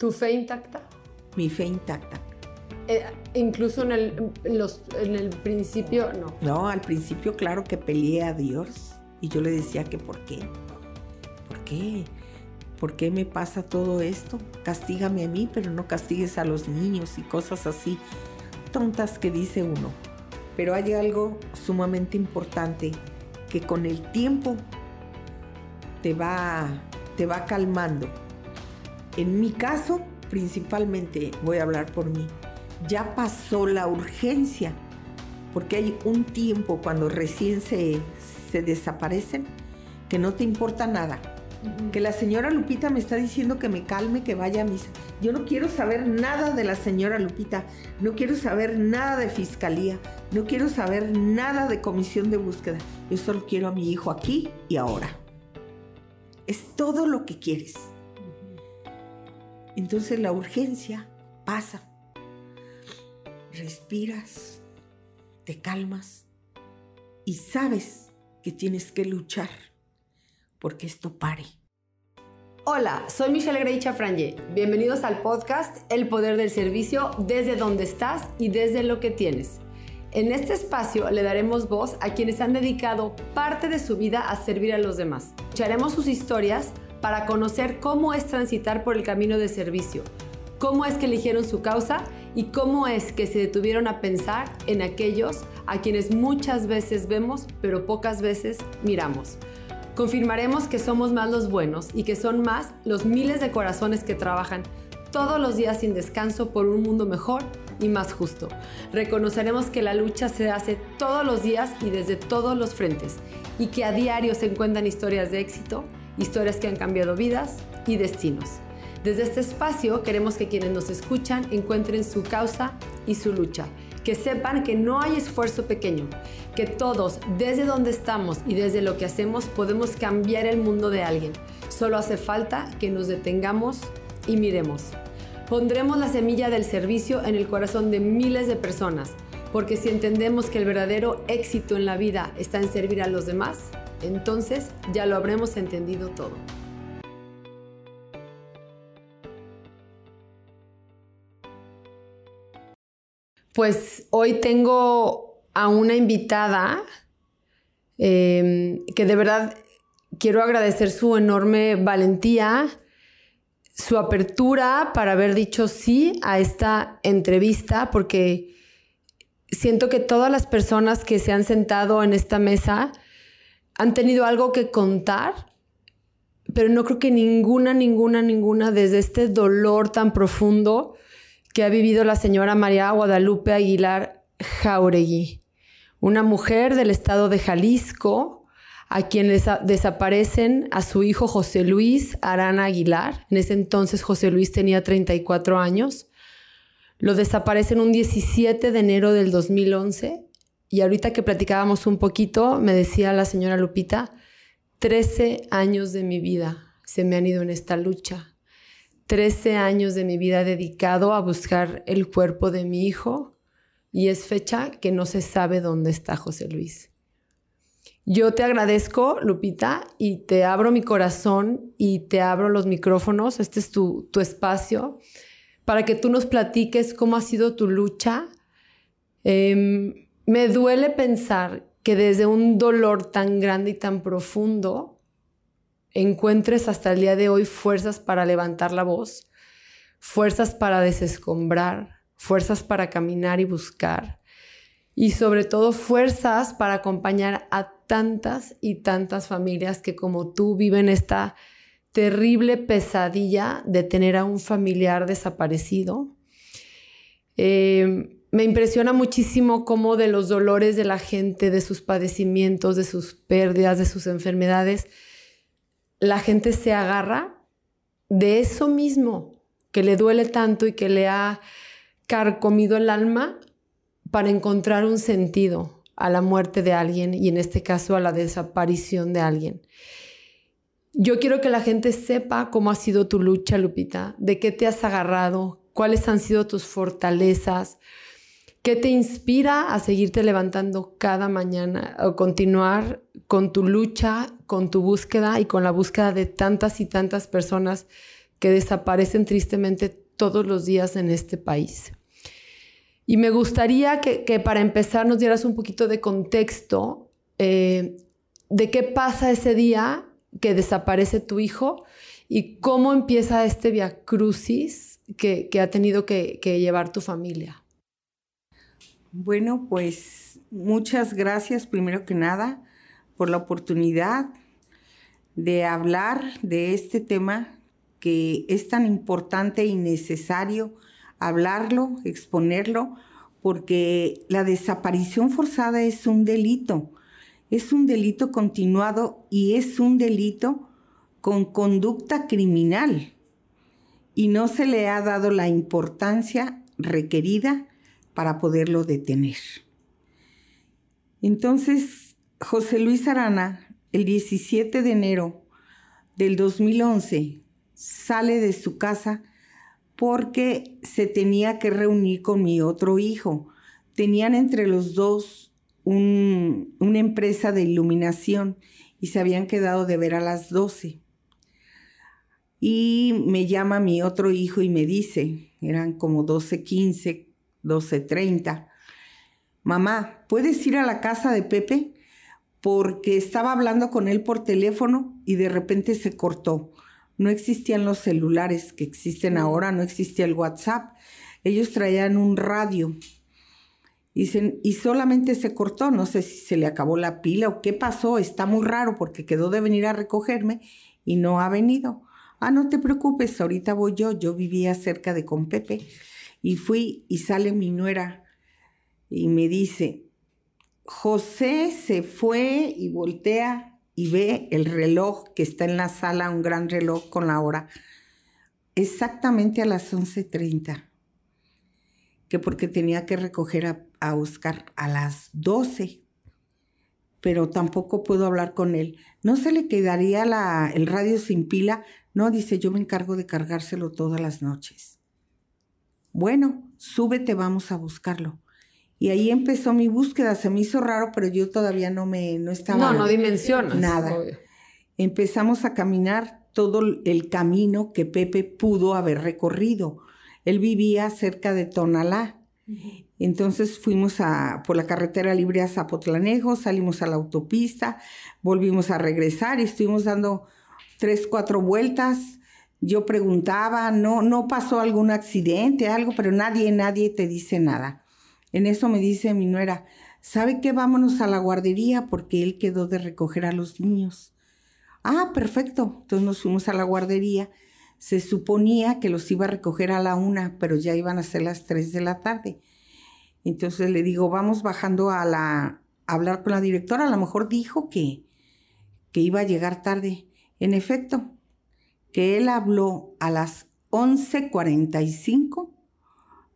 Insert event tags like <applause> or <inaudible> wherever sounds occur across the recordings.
¿Tu fe intacta? Mi fe intacta. Eh, incluso en el, los, en el principio, no. No, al principio claro que peleé a Dios y yo le decía que por qué. ¿Por qué? ¿Por qué me pasa todo esto? Castígame a mí, pero no castigues a los niños y cosas así tontas que dice uno. Pero hay algo sumamente importante que con el tiempo te va, te va calmando. En mi caso, principalmente voy a hablar por mí, ya pasó la urgencia, porque hay un tiempo cuando recién se, se desaparecen que no te importa nada. Que la señora Lupita me está diciendo que me calme, que vaya a misa. Yo no quiero saber nada de la señora Lupita, no quiero saber nada de fiscalía, no quiero saber nada de comisión de búsqueda. Yo solo quiero a mi hijo aquí y ahora. Es todo lo que quieres. Entonces la urgencia pasa. Respiras, te calmas y sabes que tienes que luchar porque esto pare. Hola, soy Michelle Grey Chafranje. Bienvenidos al podcast El Poder del Servicio desde donde estás y desde lo que tienes. En este espacio le daremos voz a quienes han dedicado parte de su vida a servir a los demás. Escucharemos sus historias para conocer cómo es transitar por el camino de servicio, cómo es que eligieron su causa y cómo es que se detuvieron a pensar en aquellos a quienes muchas veces vemos pero pocas veces miramos. Confirmaremos que somos más los buenos y que son más los miles de corazones que trabajan todos los días sin descanso por un mundo mejor y más justo. Reconoceremos que la lucha se hace todos los días y desde todos los frentes y que a diario se encuentran historias de éxito, historias que han cambiado vidas y destinos. Desde este espacio queremos que quienes nos escuchan encuentren su causa y su lucha, que sepan que no hay esfuerzo pequeño, que todos, desde donde estamos y desde lo que hacemos, podemos cambiar el mundo de alguien. Solo hace falta que nos detengamos y miremos. Pondremos la semilla del servicio en el corazón de miles de personas, porque si entendemos que el verdadero éxito en la vida está en servir a los demás, entonces ya lo habremos entendido todo. Pues hoy tengo a una invitada eh, que de verdad quiero agradecer su enorme valentía, su apertura para haber dicho sí a esta entrevista, porque siento que todas las personas que se han sentado en esta mesa han tenido algo que contar, pero no creo que ninguna, ninguna, ninguna, desde este dolor tan profundo que ha vivido la señora María Guadalupe Aguilar Jauregui, una mujer del estado de Jalisco, a quien desaparecen a su hijo José Luis Arana Aguilar. En ese entonces José Luis tenía 34 años. Lo desaparecen un 17 de enero del 2011 y ahorita que platicábamos un poquito, me decía la señora Lupita, 13 años de mi vida se me han ido en esta lucha. 13 años de mi vida dedicado a buscar el cuerpo de mi hijo y es fecha que no se sabe dónde está José Luis. Yo te agradezco, Lupita, y te abro mi corazón y te abro los micrófonos. Este es tu, tu espacio para que tú nos platiques cómo ha sido tu lucha. Em, me duele pensar que desde un dolor tan grande y tan profundo encuentres hasta el día de hoy fuerzas para levantar la voz, fuerzas para desescombrar, fuerzas para caminar y buscar y sobre todo fuerzas para acompañar a tantas y tantas familias que como tú viven esta terrible pesadilla de tener a un familiar desaparecido. Eh, me impresiona muchísimo cómo de los dolores de la gente, de sus padecimientos, de sus pérdidas, de sus enfermedades, la gente se agarra de eso mismo que le duele tanto y que le ha carcomido el alma para encontrar un sentido a la muerte de alguien y en este caso a la desaparición de alguien. Yo quiero que la gente sepa cómo ha sido tu lucha, Lupita, de qué te has agarrado, cuáles han sido tus fortalezas, qué te inspira a seguirte levantando cada mañana o continuar con tu lucha, con tu búsqueda y con la búsqueda de tantas y tantas personas que desaparecen tristemente todos los días en este país. Y me gustaría que, para empezar nos dieras un poquito de contexto eh, de qué pasa ese día que desaparece tu hijo y cómo empieza este via crucis que, ha tenido que, que llevar tu familia. Bueno, pues muchas gracias primero que nada por la oportunidad de hablar de este tema que es tan importante y necesario hablarlo, exponerlo, porque la desaparición forzada es un delito, es un delito continuado y es un delito con conducta criminal. Y no se le ha dado la importancia requerida para poderlo detener. Entonces, José Luis Arana, el 17 de enero del 2011, sale de su casa porque se tenía que reunir con mi otro hijo. Tenían entre los dos una empresa de iluminación y se habían quedado de ver a las 12. Y me llama mi otro hijo y me dice, eran como 12.15, 12.30, mamá, ¿puedes ir a la casa de Pepe? Porque estaba hablando con él por teléfono y de repente se cortó. No existían los celulares que existen ahora, no existía el WhatsApp. Ellos traían un radio. Y, y, solamente se cortó, no sé si se le acabó la pila o qué pasó, está muy raro porque quedó de venir a recogerme y no ha venido. Ah, no te preocupes, ahorita voy yo, yo vivía cerca de con Pepe y fui y sale mi nuera y me dice, José se fue y voltea y ve el reloj que está en la sala, un gran reloj con la hora, exactamente a las 11.30, que porque tenía que recoger a, Oscar a las 12, pero tampoco puedo hablar con él. ¿No se le quedaría la, el radio sin pila? No, dice, yo me encargo de cargárselo todas las noches. Bueno, súbete, vamos a buscarlo. Y ahí empezó mi búsqueda. Se me hizo raro, pero yo todavía no me no estaba. No, no dimensionas. Nada. Empezamos a caminar todo el camino que Pepe pudo haber recorrido. Él vivía cerca de Tonalá. Entonces fuimos a, por la carretera libre a Zapotlanejo, salimos a la autopista, volvimos a regresar y estuvimos dando tres, cuatro vueltas. Yo preguntaba, no, no pasó algún accidente, algo, pero nadie, nadie te dice nada. En eso me dice mi nuera, ¿sabe qué? Vámonos a la guardería porque él quedó de recoger a los niños. Ah, perfecto. Entonces nos fuimos a la guardería. Se suponía que los iba a recoger a la una, pero ya iban a ser las tres de la tarde. Entonces le digo, vamos bajando a la a hablar con la directora. A lo mejor dijo que, que iba a llegar tarde. En efecto, que él habló a las 11.45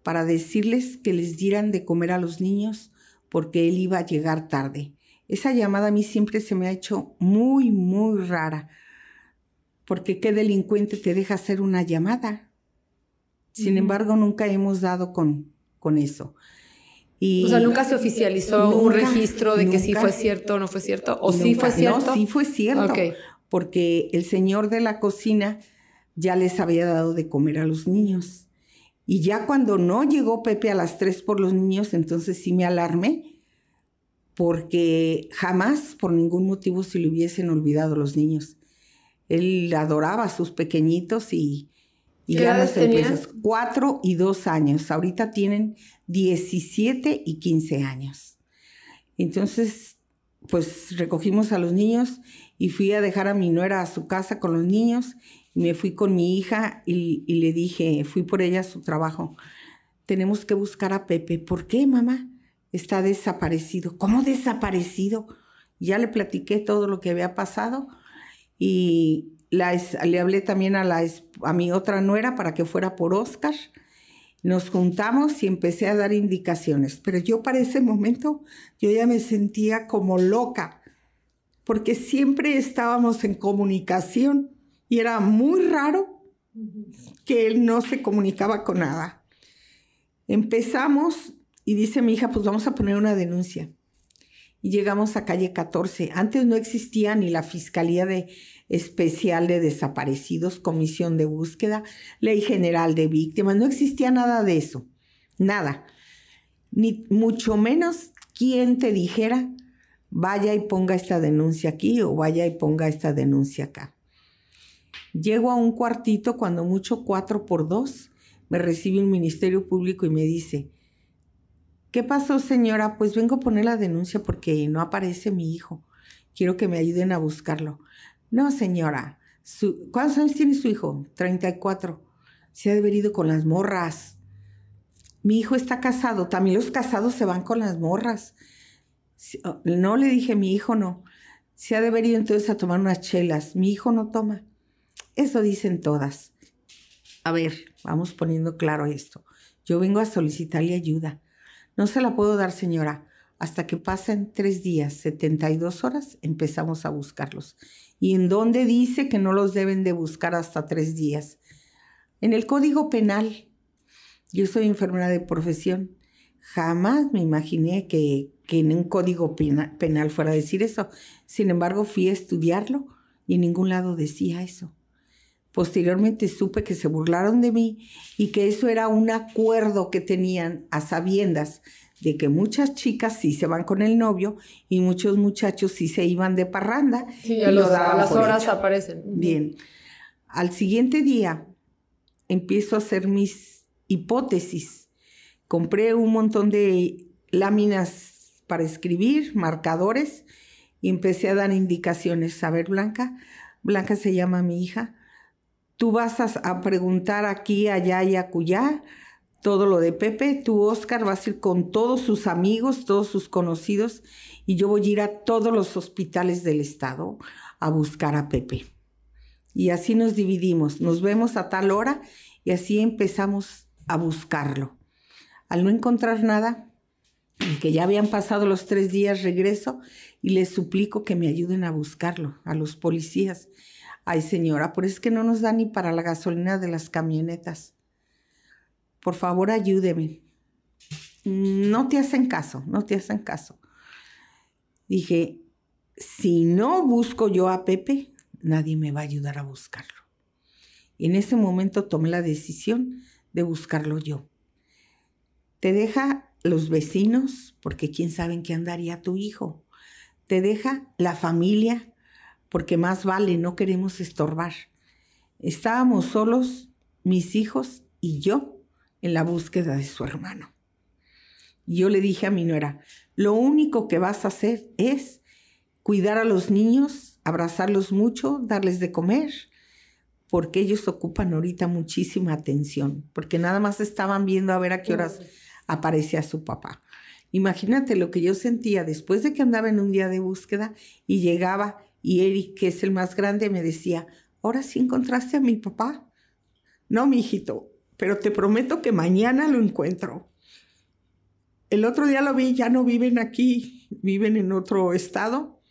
para decirles que les dieran de comer a los niños porque él iba a llegar tarde. Esa llamada a mí siempre se me ha hecho muy, muy rara, porque qué delincuente te deja hacer una llamada. Sin embargo, nunca hemos dado con, con eso. Y o sea, nunca se oficializó un registro de que sí fue cierto o no fue cierto. ¿O sí fue cierto? No, sí fue cierto. Porque el señor de la cocina ya les había dado de comer a los niños. Y ya cuando no llegó Pepe a las tres por los niños, entonces sí me alarmé, porque jamás por ningún motivo se le hubiesen olvidado los niños. Él adoraba a sus pequeñitos y, y ya las empresas. Cuatro y dos años. Ahorita tienen 17 y 15 años. Entonces, pues recogimos a los niños y fui a dejar a mi nuera a su casa con los niños me fui con mi hija y, le dije, fui por ella a su trabajo, tenemos que buscar a Pepe. ¿Por qué, mamá? Está desaparecido. ¿Cómo desaparecido? Ya le platiqué todo lo que había pasado y le hablé también a, la, a mi otra nuera para que fuera por Oscar. Nos juntamos y empecé a dar indicaciones, pero yo para ese momento yo ya me sentía como loca, porque siempre estábamos en comunicación y era muy raro que él no se comunicaba con nada. Empezamos y dice mi hija, pues vamos a poner una denuncia. y llegamos a calle 14. Antes no existía ni la Fiscalía de Especial de Desaparecidos, Comisión de Búsqueda, Ley General de Víctimas, no existía nada de eso, nada. Ni mucho menos quien te dijera, vaya y ponga esta denuncia aquí o vaya y ponga esta denuncia acá. Llego a un cuartito, cuando mucho cuatro por dos, me recibe un ministerio público y me dice, ¿qué pasó señora? Pues vengo a poner la denuncia porque no aparece mi hijo. Quiero que me ayuden a buscarlo. No, señora. ¿Cuántos años tiene su hijo? 34. Se ha de con las morras. Mi hijo está casado. También los casados se van con las morras. Oh, no le dije, mi hijo no. Se ha de haber ido entonces a tomar unas chelas. Mi hijo no toma. Eso dicen todas. A ver, vamos poniendo claro esto. Yo vengo a solicitarle ayuda. No se la puedo dar, señora. Hasta que pasen tres días, 72 horas, empezamos a buscarlos. ¿Y en dónde dice que no los deben de buscar hasta tres días? En el Código Penal. Yo soy enfermera de profesión. Jamás me imaginé que, en un código penal fuera a decir eso. Sin embargo, fui a estudiarlo y en ningún lado decía eso. Posteriormente supe que se burlaron de mí y que eso era un acuerdo que tenían a sabiendas de que muchas chicas sí se van con el novio y muchos muchachos sí se iban de parranda. y, a, las horas aparecen. Bien. Al siguiente día empiezo a hacer mis hipótesis. Compré un montón de láminas para escribir, marcadores, y empecé a dar indicaciones. A ver, Blanca, Blanca se llama mi hija, tú vas a, preguntar aquí, allá y acullá todo lo de Pepe, tú, Oscar, vas a ir con todos sus amigos, todos sus conocidos, y yo voy a ir a todos los hospitales del estado a buscar a Pepe. Y así nos dividimos, nos vemos a tal hora y así empezamos a buscarlo. Al no encontrar nada, que ya habían pasado los tres días, regreso y les suplico que me ayuden a buscarlo, a los policías. Ay, señora, por eso es que no nos da ni para la gasolina de las camionetas. Por favor, ayúdeme. No te hacen caso, no te hacen caso. Dije, si no busco yo a Pepe, nadie me va a ayudar a buscarlo. Y en ese momento tomé la decisión de buscarlo yo. Te deja los vecinos, porque quién sabe en qué andaría tu hijo. Te deja la familia, porque más vale, no queremos estorbar. Estábamos solos, mis hijos y yo, en la búsqueda de su hermano. Yo le dije a mi nuera, lo único que vas a hacer es cuidar a los niños, abrazarlos mucho, darles de comer, porque ellos ocupan ahorita muchísima atención, porque nada más estaban viendo a ver a qué horas aparecía su papá. Imagínate lo que yo sentía después de que andaba en un día de búsqueda y llegaba y Eric, que es el más grande, me decía, ¿ahora sí encontraste a mi papá? No, mi hijito, pero te prometo que mañana lo encuentro. El otro día lo vi, ya no viven aquí, viven en otro estado.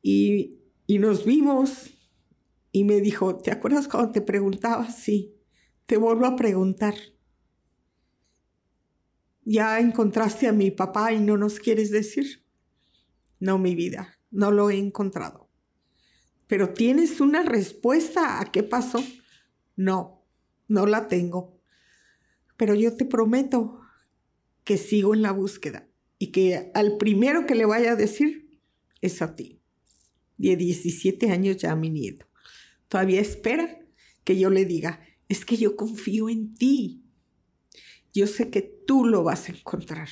Y, y nos vimos y me dijo, ¿te acuerdas cuando te preguntaba? Sí, te vuelvo a preguntar. ¿Ya encontraste a mi papá y no nos quieres decir? No, mi vida, no lo he encontrado. Pero ¿tienes una respuesta a qué pasó? No, no la tengo. Pero yo te prometo que sigo en la búsqueda y que al primero que le vaya a decir es a ti. De 17 años ya mi nieto. Todavía espera que yo le diga, es que yo confío en ti. Yo sé que tú lo vas a encontrar.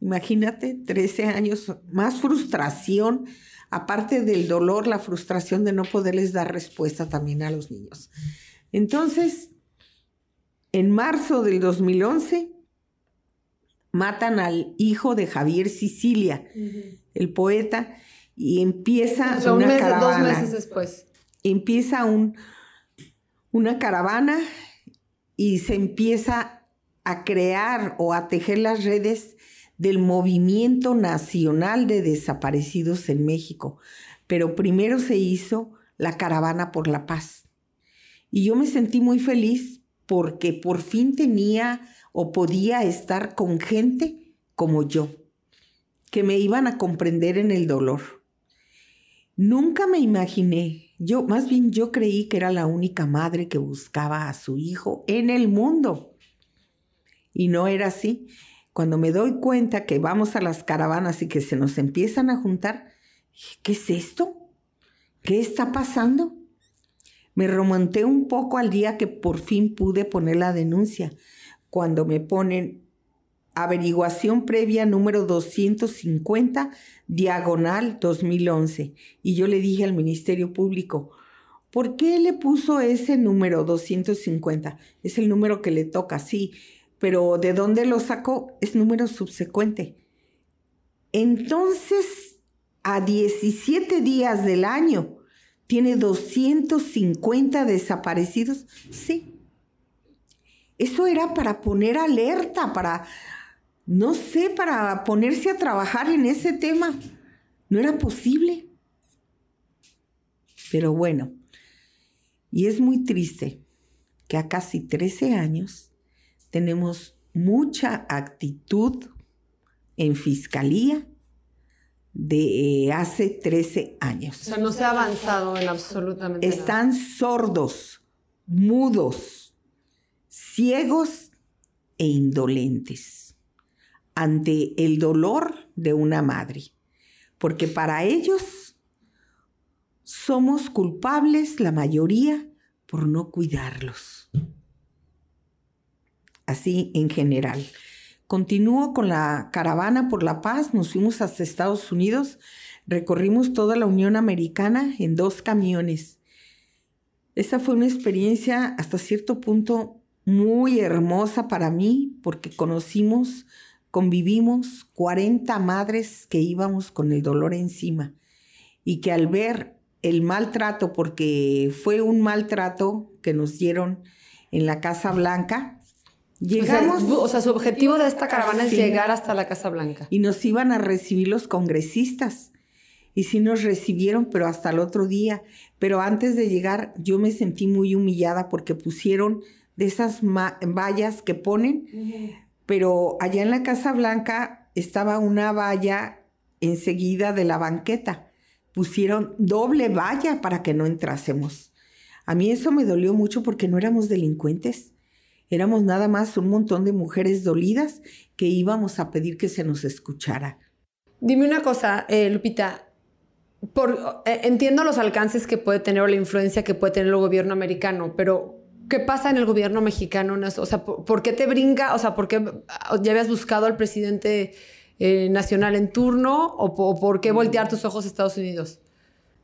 Imagínate, 13 años, más frustración, aparte del dolor, la frustración de no poderles dar respuesta también a los niños. Entonces, en marzo del 2011, matan al hijo de Javier Sicilia, el poeta, y empieza una caravana. Dos meses después. Empieza un, una caravana y se empieza a crear o a tejer las redes del Movimiento Nacional de Desaparecidos en México, pero primero se hizo la Caravana por la Paz. Y yo me sentí muy feliz porque por fin tenía o podía estar con gente como yo, que me iban a comprender en el dolor. Nunca me imaginé, yo más bien yo creí que era la única madre que buscaba a su hijo en el mundo. Y no era así. Cuando me doy cuenta que vamos a las caravanas y que se nos empiezan a juntar, ¿qué es esto? ¿Qué está pasando? Me remonté un poco al día que por fin pude poner la denuncia, cuando me ponen averiguación previa número 250, diagonal 2011. Y yo le dije al Ministerio Público, ¿por qué le puso ese número 250? Es el número que le toca, sí, pero ¿de dónde lo sacó? Es número subsecuente. Entonces, a 17 días del año, ¿tiene 250 desaparecidos? Sí. Eso era para poner alerta, para, no sé, para ponerse a trabajar en ese tema. No era posible. Pero bueno, y es muy triste que a casi 13 años tenemos mucha actitud en fiscalía de hace 13 años. O sea, no se ha avanzado en absolutamente Están sordos, mudos, ciegos e indolentes ante el dolor de una madre, porque para ellos somos culpables la mayoría por no cuidarlos así en general. Continúo con la caravana por la paz, nos fuimos hasta Estados Unidos, recorrimos toda la Unión Americana en dos camiones. Esa fue una experiencia hasta cierto punto muy hermosa para mí porque conocimos, convivimos 40 madres que íbamos con el dolor encima y que al ver el maltrato, porque fue un maltrato que nos dieron en la Casa Blanca, Llegamos. O sea, su objetivo de esta caravana es llegar hasta la Casa Blanca. Y nos iban a recibir los congresistas. Y sí nos recibieron, pero hasta el otro día. Pero antes de llegar, yo me sentí muy humillada porque pusieron de esas vallas que ponen. Pero allá en la Casa Blanca estaba una valla enseguida de la banqueta. Pusieron doble valla para que no entrásemos. A mí eso me dolió mucho porque no éramos delincuentes Éramos nada más un montón de mujeres dolidas que íbamos a pedir que se nos escuchara. Dime una cosa, eh, Lupita. Por, eh, entiendo los alcances que puede tener o la influencia que puede tener el gobierno americano, pero ¿qué pasa en el gobierno mexicano? O sea, ¿por, qué te brinca? O sea, ¿por qué ya habías buscado al presidente eh, nacional en turno o, o, por qué voltear tus ojos a Estados Unidos?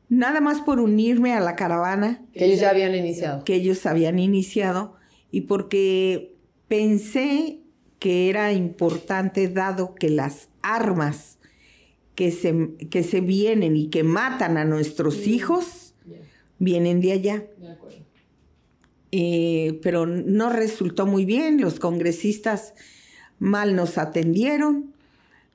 Nada más por unirme a la caravana. Que ellos ya habían iniciado. Que ellos habían iniciado y porque pensé que era importante dado que las armas que se, que se vienen y que matan a nuestros hijos vienen de allá. Eh, pero no resultó muy bien, los congresistas mal nos atendieron,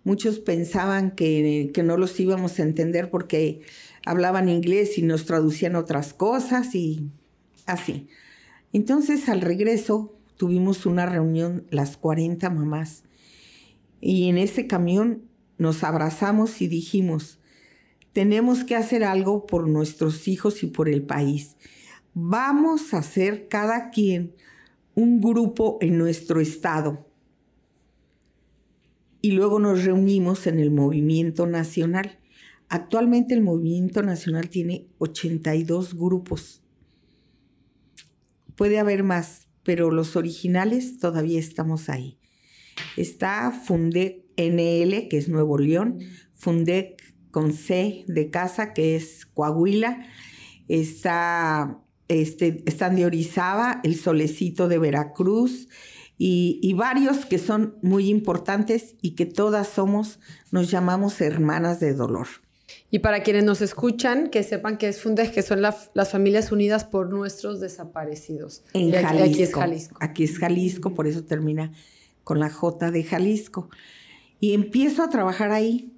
muchos pensaban que, que no los íbamos a entender porque hablaban inglés y nos traducían otras cosas y así. Entonces al regreso tuvimos una reunión las 40 mamás y en ese camión nos abrazamos y dijimos, tenemos que hacer algo por nuestros hijos y por el país. Vamos a hacer cada quien un grupo en nuestro estado. Y luego nos reunimos en el movimiento nacional. Actualmente el movimiento nacional tiene 82 grupos Puede haber más, pero los originales todavía estamos ahí. Está Fundec NL, que es Nuevo León, Fundec con C de casa, que es Coahuila, está, este, están de Orizaba, el Solecito de Veracruz, y, y, varios que son muy importantes y que todas somos, nos llamamos hermanas de dolor. Y para quienes nos escuchan, que sepan que es FUNDES, que son las familias unidas por nuestros desaparecidos. En Jalisco. Aquí es Jalisco. Aquí es Jalisco, por eso termina con la J de Jalisco. Y empiezo a trabajar ahí.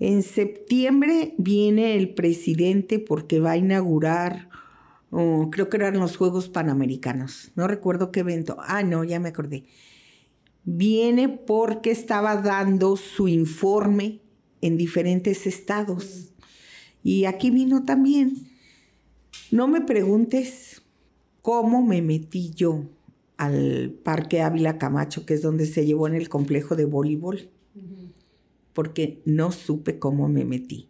En septiembre viene el presidente porque va a inaugurar, creo que eran los Juegos Panamericanos. No recuerdo qué evento. Ah, no, ya me acordé. viene porque estaba dando su informe en diferentes estados. Y aquí vino también. No me preguntes cómo me metí yo al Parque Ávila Camacho, que es donde se llevó en el complejo de voleibol, porque no supe cómo me metí.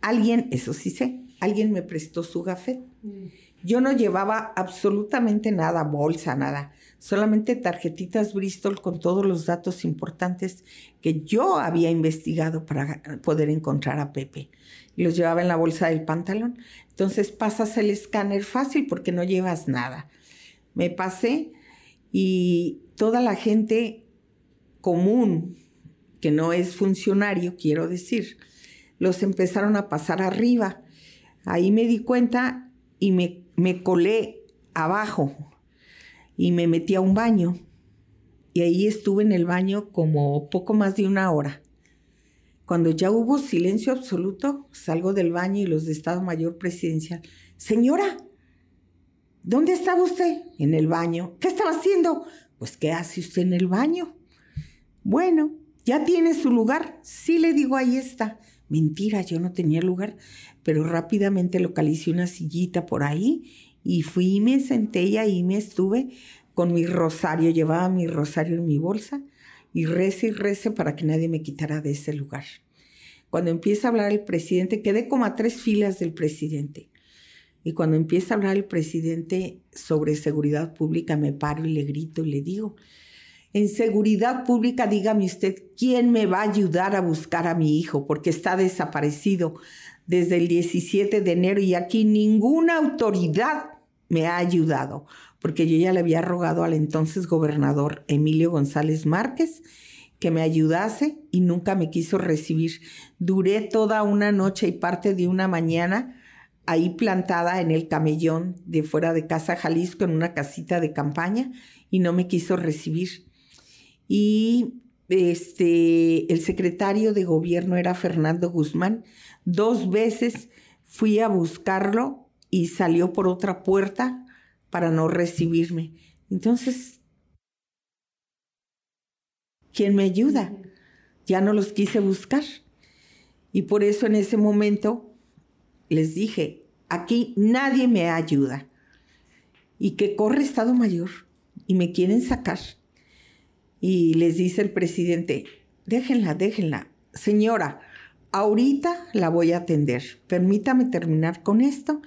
Alguien, eso sí sé, alguien me prestó su gafet. Mm. Yo no llevaba absolutamente nada, bolsa, nada, solamente tarjetitas Bristol con todos los datos importantes que yo había investigado para poder encontrar a Pepe. Los llevaba en la bolsa del pantalón. Entonces pasas el escáner fácil porque no llevas nada. Me pasé y toda la gente común, que no es funcionario, quiero decir, los empezaron a pasar arriba. Ahí me di cuenta y me me colé abajo y me metí a un baño. Y ahí estuve en el baño como poco más de una hora. Cuando ya hubo silencio absoluto, salgo del baño y los de Estado Mayor Presidencial. Señora, ¿dónde estaba usted? En el baño. ¿Qué estaba haciendo? Pues, ¿qué hace usted en el baño? Bueno, ¿ya tiene su lugar? Sí, le digo, ahí está. Mentira, yo no tenía lugar, pero rápidamente localicé una sillita por ahí y fui y me senté y me estuve con mi rosario, llevaba mi rosario en mi bolsa y rece y rece para que nadie me quitara de ese lugar. Cuando empieza a hablar el presidente, quedé como a tres filas del presidente. Y cuando empieza a hablar el presidente sobre seguridad pública, me paro y le grito y le digo, en seguridad pública, dígame usted, ¿quién me va a ayudar a buscar a mi hijo? Porque está desaparecido desde el 17 de enero y aquí ninguna autoridad me ha ayudado, porque yo ya le había rogado al entonces gobernador Emilio González Márquez que me ayudase y nunca me quiso recibir. Duré toda una noche y parte de una mañana ahí plantada en el camellón de fuera de casa Jalisco en una casita de campaña y no me quiso recibir y este, el secretario de gobierno era Fernando Guzmán. Dos veces fui a buscarlo y salió por otra puerta para no recibirme. Entonces, ¿quién me ayuda? Ya no los quise buscar. Y por eso en ese momento les dije, aquí nadie me ayuda. Y que corre Estado Mayor y me quieren sacar y les dice el presidente, déjenla, déjenla. Señora, ahorita la voy a atender. Permítame terminar con esto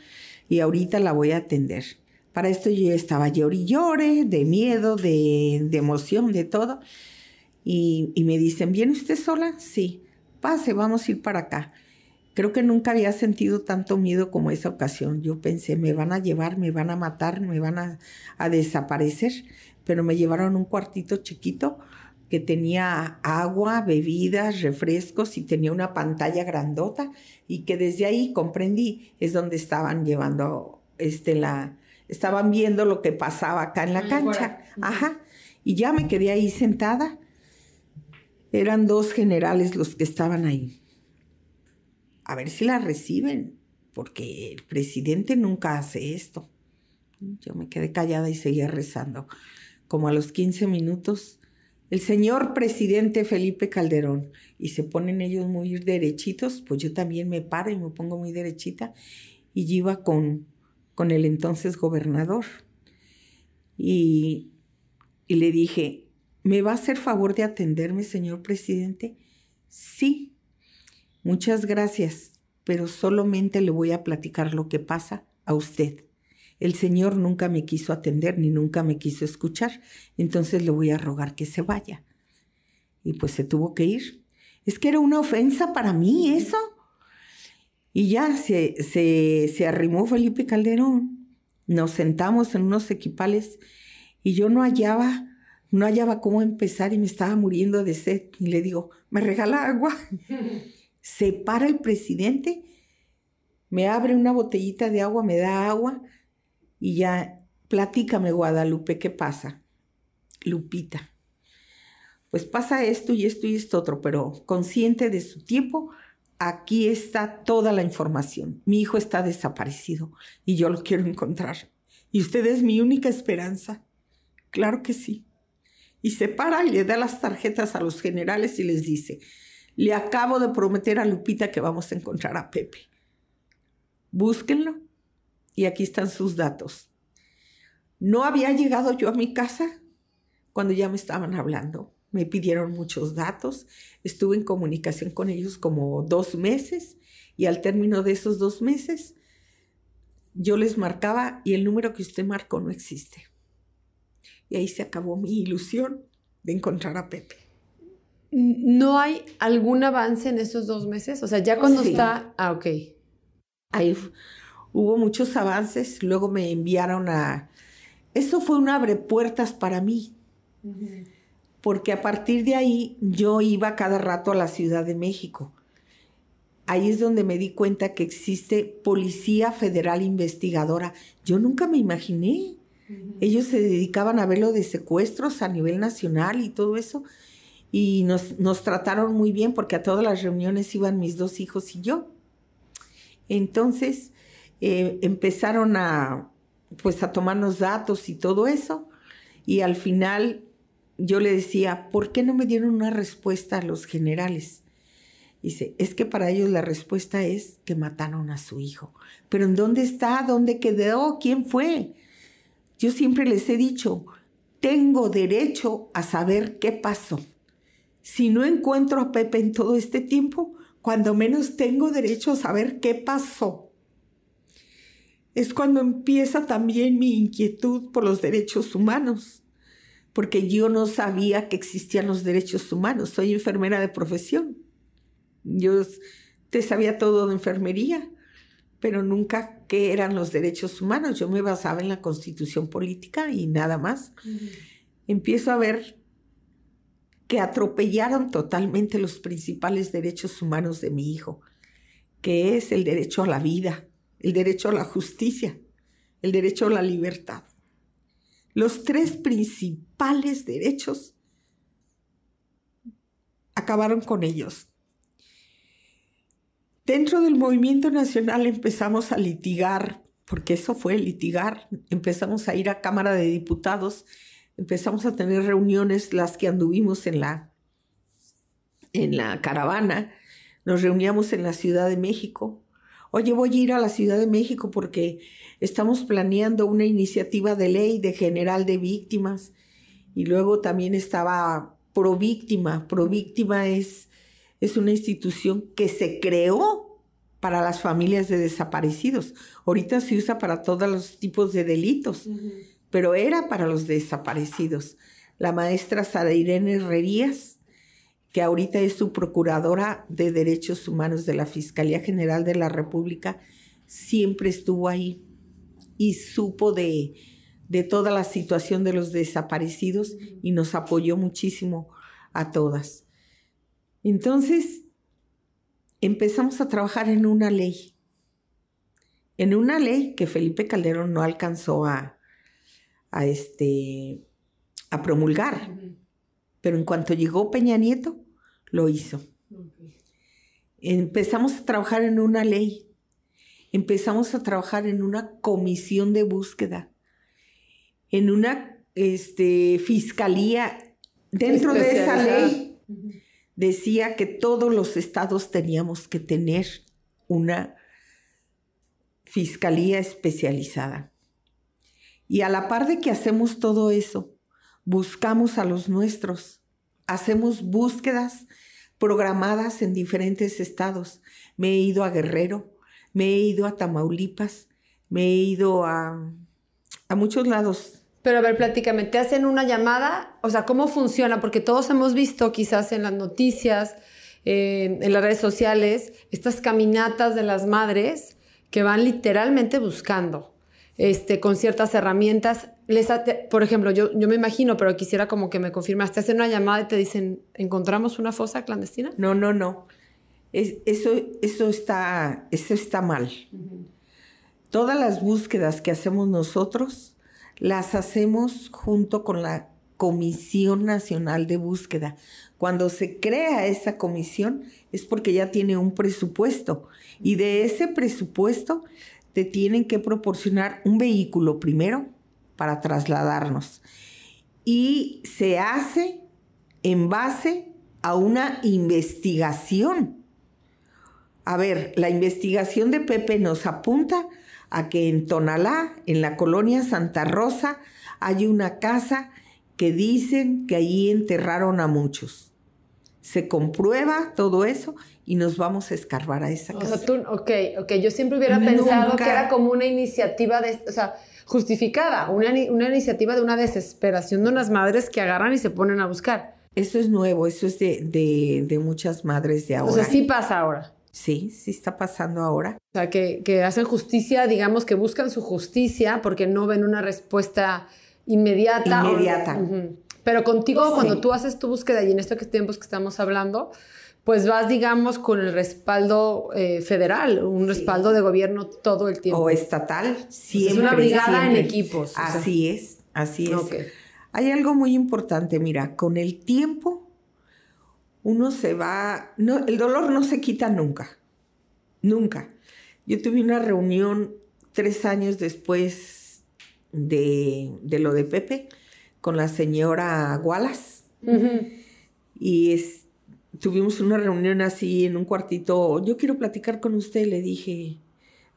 y ahorita la voy a atender. Para esto yo estaba llore y llore, de miedo, de, de emoción, de todo. Y, me dicen, ¿viene usted sola? Sí, pase, vamos a ir para acá. Creo que nunca había sentido tanto miedo como esa ocasión. Yo pensé, me van a llevar, me van a matar, me van a, a desaparecer pero me llevaron un cuartito chiquito que tenía agua, bebidas, refrescos y tenía una pantalla grandota y que desde ahí comprendí es donde estaban llevando este la estaban viendo lo que pasaba acá en la cancha. Ajá. Y ya me quedé ahí sentada. Eran dos generales los que estaban ahí. A ver si la reciben, porque el presidente nunca hace esto. Yo me quedé callada y seguía rezando como a los 15 minutos, el señor presidente Felipe Calderón, y se ponen ellos muy derechitos, pues yo también me paro y me pongo muy derechita, y iba con, con el entonces gobernador. Y, y le dije, ¿me va a hacer favor de atenderme, señor presidente? Sí, muchas gracias, pero solamente le voy a platicar lo que pasa a usted. El Señor nunca me quiso atender ni nunca me quiso escuchar, entonces le voy a rogar que se vaya. Y pues se tuvo que ir. Es que era una ofensa para mí eso. Y ya se, se, se arrimó Felipe Calderón, nos sentamos en unos equipales y yo no hallaba, no hallaba cómo empezar y me estaba muriendo de sed. Y le digo, ¿me regala agua? <laughs> se para el presidente, me abre una botellita de agua, me da agua y ya, platícame Guadalupe, ¿qué pasa? Lupita. Pues pasa esto y esto y esto otro, pero consciente de su tiempo, aquí está toda la información. Mi hijo está desaparecido y yo lo quiero encontrar. Y usted es mi única esperanza. Claro que sí. Y se para y le da las tarjetas a los generales y les dice, le acabo de prometer a Lupita que vamos a encontrar a Pepe. Búsquenlo y aquí están sus datos. No había llegado yo a mi casa cuando ya me estaban hablando. Me pidieron muchos datos, estuve en comunicación con ellos como dos meses y al término de esos dos meses yo les marcaba y el número que usted marcó no existe. Y ahí se acabó mi ilusión de encontrar a Pepe. ¿No hay algún avance en esos dos meses? O sea, ya cuando está... Ah, ok. Ahí hubo muchos avances, luego me enviaron a... Eso fue un abre puertas para mí, porque a partir de ahí yo iba cada rato a la Ciudad de México. Ahí es donde me di cuenta que existe Policía Federal Investigadora. Yo nunca me imaginé. Ellos se dedicaban a ver lo de secuestros a nivel nacional y todo eso. Y nos, nos trataron muy bien porque a todas las reuniones iban mis dos hijos y yo. Entonces eh, empezaron a, pues, a tomarnos datos y todo eso. Y al final yo le decía, ¿por qué no me dieron una respuesta a los generales? Dice, es que para ellos la respuesta es que mataron a su hijo. Pero ¿en dónde está? ¿Dónde quedó? ¿Quién fue? Yo siempre les he dicho, tengo derecho a saber qué pasó. Si no encuentro a Pepe en todo este tiempo, cuando menos tengo derecho a saber qué pasó. Es cuando empieza también mi inquietud por los derechos humanos, porque yo no sabía que existían los derechos humanos. Soy enfermera de profesión. Yo te sabía todo de enfermería, pero nunca qué eran los derechos humanos. Yo me basaba en la constitución política y nada más. Empiezo a ver que atropellaron totalmente los principales derechos humanos de mi hijo, que es el derecho a la vida, el derecho a la justicia, el derecho a la libertad. Los tres principales derechos acabaron con ellos. Dentro del movimiento nacional empezamos a litigar, porque eso fue litigar, empezamos a ir a Cámara de Diputados empezamos a tener reuniones, las que anduvimos en la, en la caravana, nos reuníamos en la Ciudad de México. Oye, voy a ir a la Ciudad de México porque estamos planeando una iniciativa de ley de general de víctimas. Y luego también estaba Províctima. Províctima es, es una institución que se creó para las familias de desaparecidos. Ahorita se usa para todos los tipos de delitos pero era para los desaparecidos. La maestra Sara Irene Herrerías, que ahorita es su procuradora de derechos humanos de la Fiscalía General de la República, siempre estuvo ahí y supo de, de toda la situación de los desaparecidos y nos apoyó muchísimo a todas. Entonces, empezamos a trabajar en una ley, en una ley que Felipe Calderón no alcanzó a, a, este, a promulgar. Pero en cuanto llegó Peña Nieto, lo hizo. Empezamos a trabajar en una ley, empezamos a trabajar en una comisión de búsqueda, en una este, fiscalía. Dentro de esa ley decía que todos los estados teníamos que tener una fiscalía especializada. Y a la par de que hacemos todo eso, buscamos a los nuestros, hacemos búsquedas programadas en diferentes estados. Me he ido a Guerrero, me he ido a Tamaulipas, me he ido a, a muchos lados. Pero a ver, platícame, ¿te hacen una llamada? O sea, ¿cómo funciona? Porque todos hemos visto quizás en las noticias, en las redes sociales, estas caminatas de las madres que van literalmente buscando este, con ciertas herramientas. Les por ejemplo, yo, yo me imagino, pero quisiera como que me confirmas, te hacen una llamada y te dicen, ¿encontramos una fosa clandestina? No, no, no. eso, eso, está, eso está mal. Todas las búsquedas que hacemos nosotros las hacemos junto con la Comisión Nacional de Búsqueda. Cuando se crea esa comisión es porque ya tiene un presupuesto y de ese presupuesto tienen que proporcionar un vehículo primero para trasladarnos. y se hace en base a una investigación. A ver, la investigación de Pepe nos apunta a que en Tonalá, en la colonia Santa Rosa, hay una casa que dicen que allí enterraron a muchos. Se comprueba todo eso y nos vamos a escarbar a esa casa. O sea, tú, ok, ok, yo siempre hubiera pensado que era como una iniciativa de, o sea, justificada, una, una iniciativa de una desesperación de unas madres que agarran y se ponen a buscar. Eso es nuevo, eso es de, de, de muchas madres de ahora. O sea, sí pasa ahora. Sí, sí está pasando ahora. O sea, que, que, hacen justicia, digamos, que buscan su justicia porque no ven una respuesta inmediata. Inmediata. Pero contigo, cuando tú haces tu búsqueda y en estos tiempos que estamos hablando, pues vas, digamos, con el respaldo eh, federal, un respaldo de gobierno todo el tiempo. O estatal, siempre. es una brigada en equipos. Así es, así es. Hay algo muy importante, mira, con el tiempo uno se va, no, el dolor no se quita nunca, nunca. Yo tuve una reunión tres años después de, lo de Pepe con la señora Wallace y tuvimos una reunión así en un cuartito, yo quiero platicar con usted, le dije,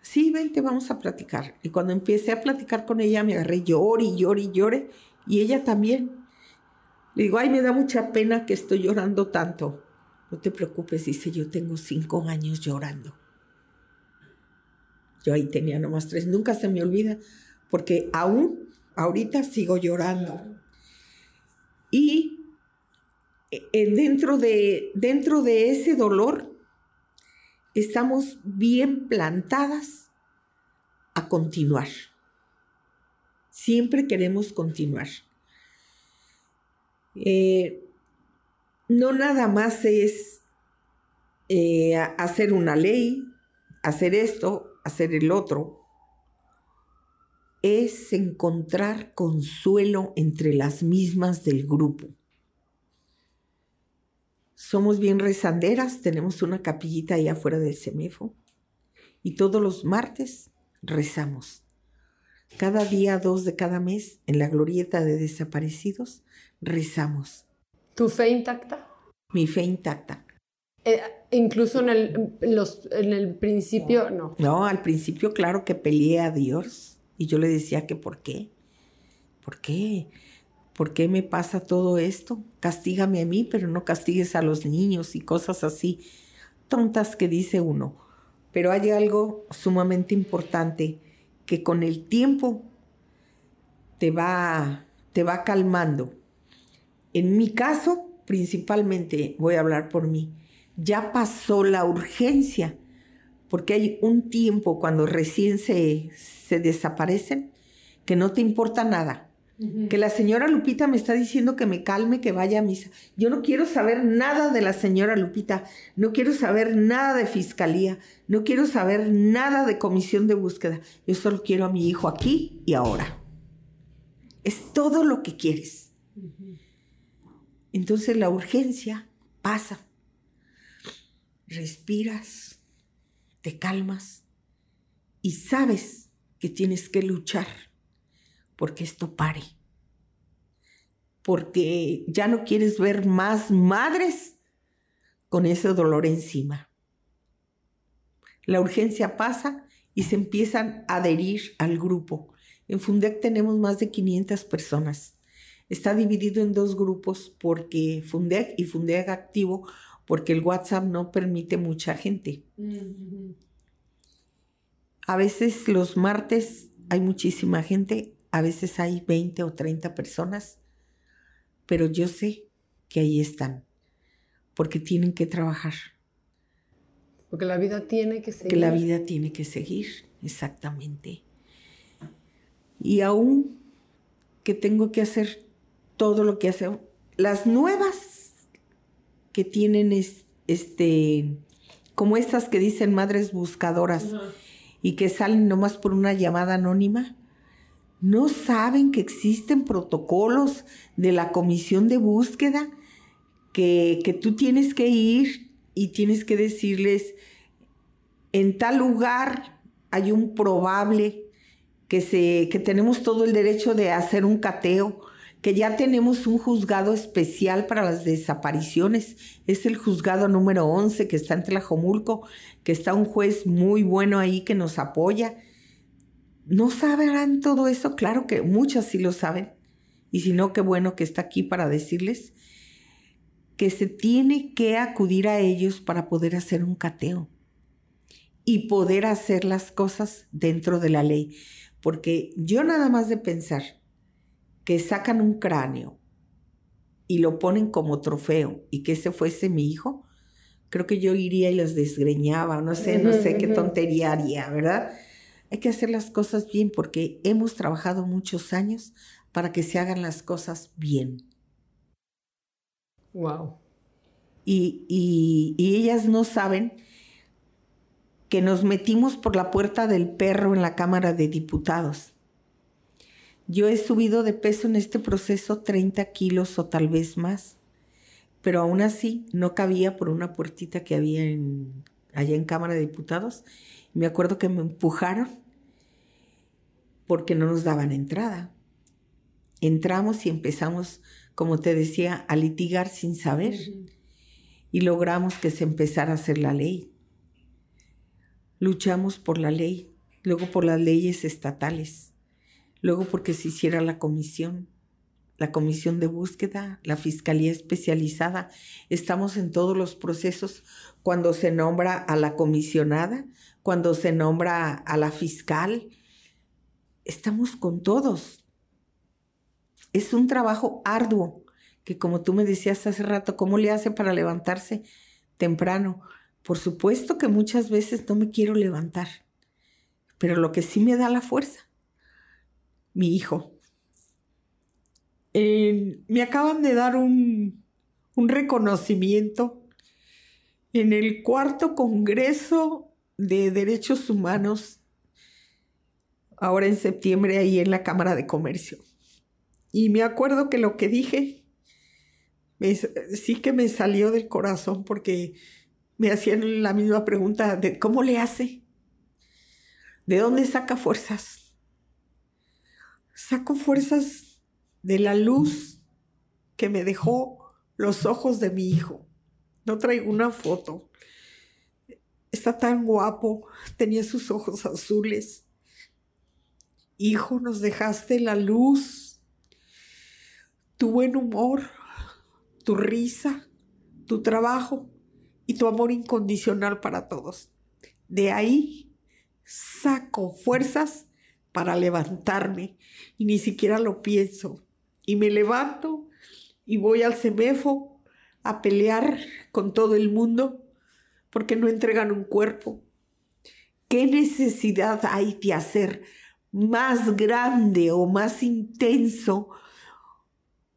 sí, vente, vamos a platicar. Y cuando empecé a platicar con ella me agarré llore llore llore y ella también. Le digo, ay, me da mucha pena que estoy llorando tanto. No te preocupes, dice, yo tengo cinco años llorando. Yo ahí tenía nomás tres, nunca se me olvida, porque aún ahorita sigo llorando. Y dentro, de, dentro de ese dolor estamos bien plantadas a continuar. Siempre queremos continuar. Eh, no nada más es eh, hacer una ley, hacer esto, hacer el otro. Es encontrar consuelo entre las mismas del grupo. Somos bien rezanderas, tenemos una capillita ahí afuera del semefo y todos los martes rezamos. Cada día dos de cada mes, en la glorieta de desaparecidos, rezamos. ¿Tu fe intacta? Mi fe intacta. Eh, incluso en el, los, en el principio, no. No, al principio claro que peleé a Dios y yo le decía que por qué. ¿Por qué? ¿Por qué me pasa todo esto? Castígame a mí, pero no castigues a los niños y cosas así tontas que dice uno. Pero hay algo sumamente importante que con el tiempo te va, te va calmando en mi caso, principalmente, voy a hablar por mí, ya pasó la urgencia, porque hay un tiempo cuando recién se, se desaparecen que no te importa nada. Que la señora Lupita me está diciendo que me calme, que vaya a misa. Yo no quiero saber nada de la señora Lupita, no quiero saber nada de fiscalía, no quiero saber nada de comisión de búsqueda. Yo solo quiero a mi hijo aquí y ahora. Es todo lo que quieres. Entonces la urgencia pasa. Respiras, te calmas y sabes que tienes que luchar porque esto pare. Porque ya no quieres ver más madres con ese dolor encima. La urgencia pasa y se empiezan a adherir al grupo. En Fundec tenemos más de 500 personas está dividido en dos grupos porque Fundec y Fundec activo porque el WhatsApp no permite mucha gente. A veces los martes hay muchísima gente, a veces hay 20 o 30 personas, pero yo sé que ahí están, porque tienen que trabajar. Porque la vida tiene que seguir. Que la vida tiene que seguir, exactamente. Y aún que tengo que hacer todo lo que hace. Las nuevas que tienen es, este, como estas que dicen madres buscadoras y que salen nomás por una llamada anónima, no saben que existen protocolos de la comisión de búsqueda que, que tú tienes que ir y tienes que decirles, en tal lugar hay un probable que, se, que tenemos todo el derecho de hacer un cateo que ya tenemos un juzgado especial para las desapariciones. Es el juzgado número 11 que está en Tlajomulco, que está un juez muy bueno ahí que nos apoya. ¿No sabrán todo eso? Claro que muchas sí lo saben. Y si no, qué bueno que está aquí para decirles que se tiene que acudir a ellos para poder hacer un cateo y poder hacer las cosas dentro de la ley. Porque yo nada más de pensar que sacan un cráneo y lo ponen como trofeo y que ese fuese mi hijo, creo que yo iría y los desgreñaba, no sé, no sé qué tontería haría, ¿verdad? Hay que hacer las cosas bien porque hemos trabajado muchos años para que se hagan las cosas bien. Wow. Y, y, y ellas no saben que nos metimos por la puerta del perro en la Cámara de Diputados. Yo he subido de peso en este proceso 30 kilos o tal vez más, pero aún así no cabía por una puertita que había en, allá en Cámara de Diputados. Me acuerdo que me empujaron porque no nos daban entrada. Entramos y empezamos, como te decía, a litigar sin saber y logramos que se empezara a hacer la ley luchamos por la ley, luego por las leyes estatales, luego porque se hiciera la comisión, la comisión de búsqueda, la fiscalía especializada. Estamos en todos los procesos cuando se nombra a la comisionada, cuando se nombra a la fiscal. Estamos con todos. Es un trabajo arduo que como tú me decías hace rato, ¿cómo le hace para levantarse temprano? Por supuesto que muchas veces no me quiero levantar, pero lo que sí me da la fuerza, mi hijo. me acaban de dar un, reconocimiento en el cuarto Congreso de Derechos Humanos, ahora en septiembre, ahí en la Cámara de Comercio. Y me acuerdo que lo que dije, sí que me salió del corazón porque me hacían la misma pregunta de cómo le hace, de dónde saca fuerzas. Saco fuerzas de la luz que me dejó los ojos de mi hijo. No traigo una foto. Está tan guapo, tenía sus ojos azules. Hijo, nos dejaste la luz, tu buen humor, tu risa, tu trabajo y tu amor incondicional para todos. De ahí saco fuerzas para levantarme y ni siquiera lo pienso. Y me levanto y voy al CEMEFO a pelear con todo el mundo porque no entregan un cuerpo. ¿Qué necesidad hay de hacer más grande o más intenso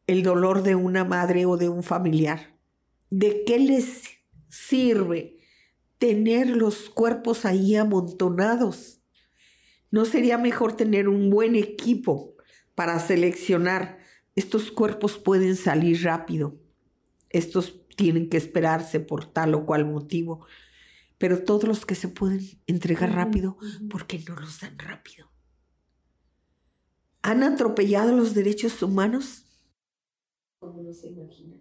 el dolor de una madre o de un familiar? ¿De qué les sirve tener los cuerpos ahí amontonados? ¿No sería mejor tener un buen equipo para seleccionar? Estos cuerpos pueden salir rápido. Estos tienen que esperarse por tal o cual motivo. Pero todos los que se pueden entregar rápido, ¿por qué no los dan rápido? ¿Han atropellado los derechos humanos? Como no se imaginan.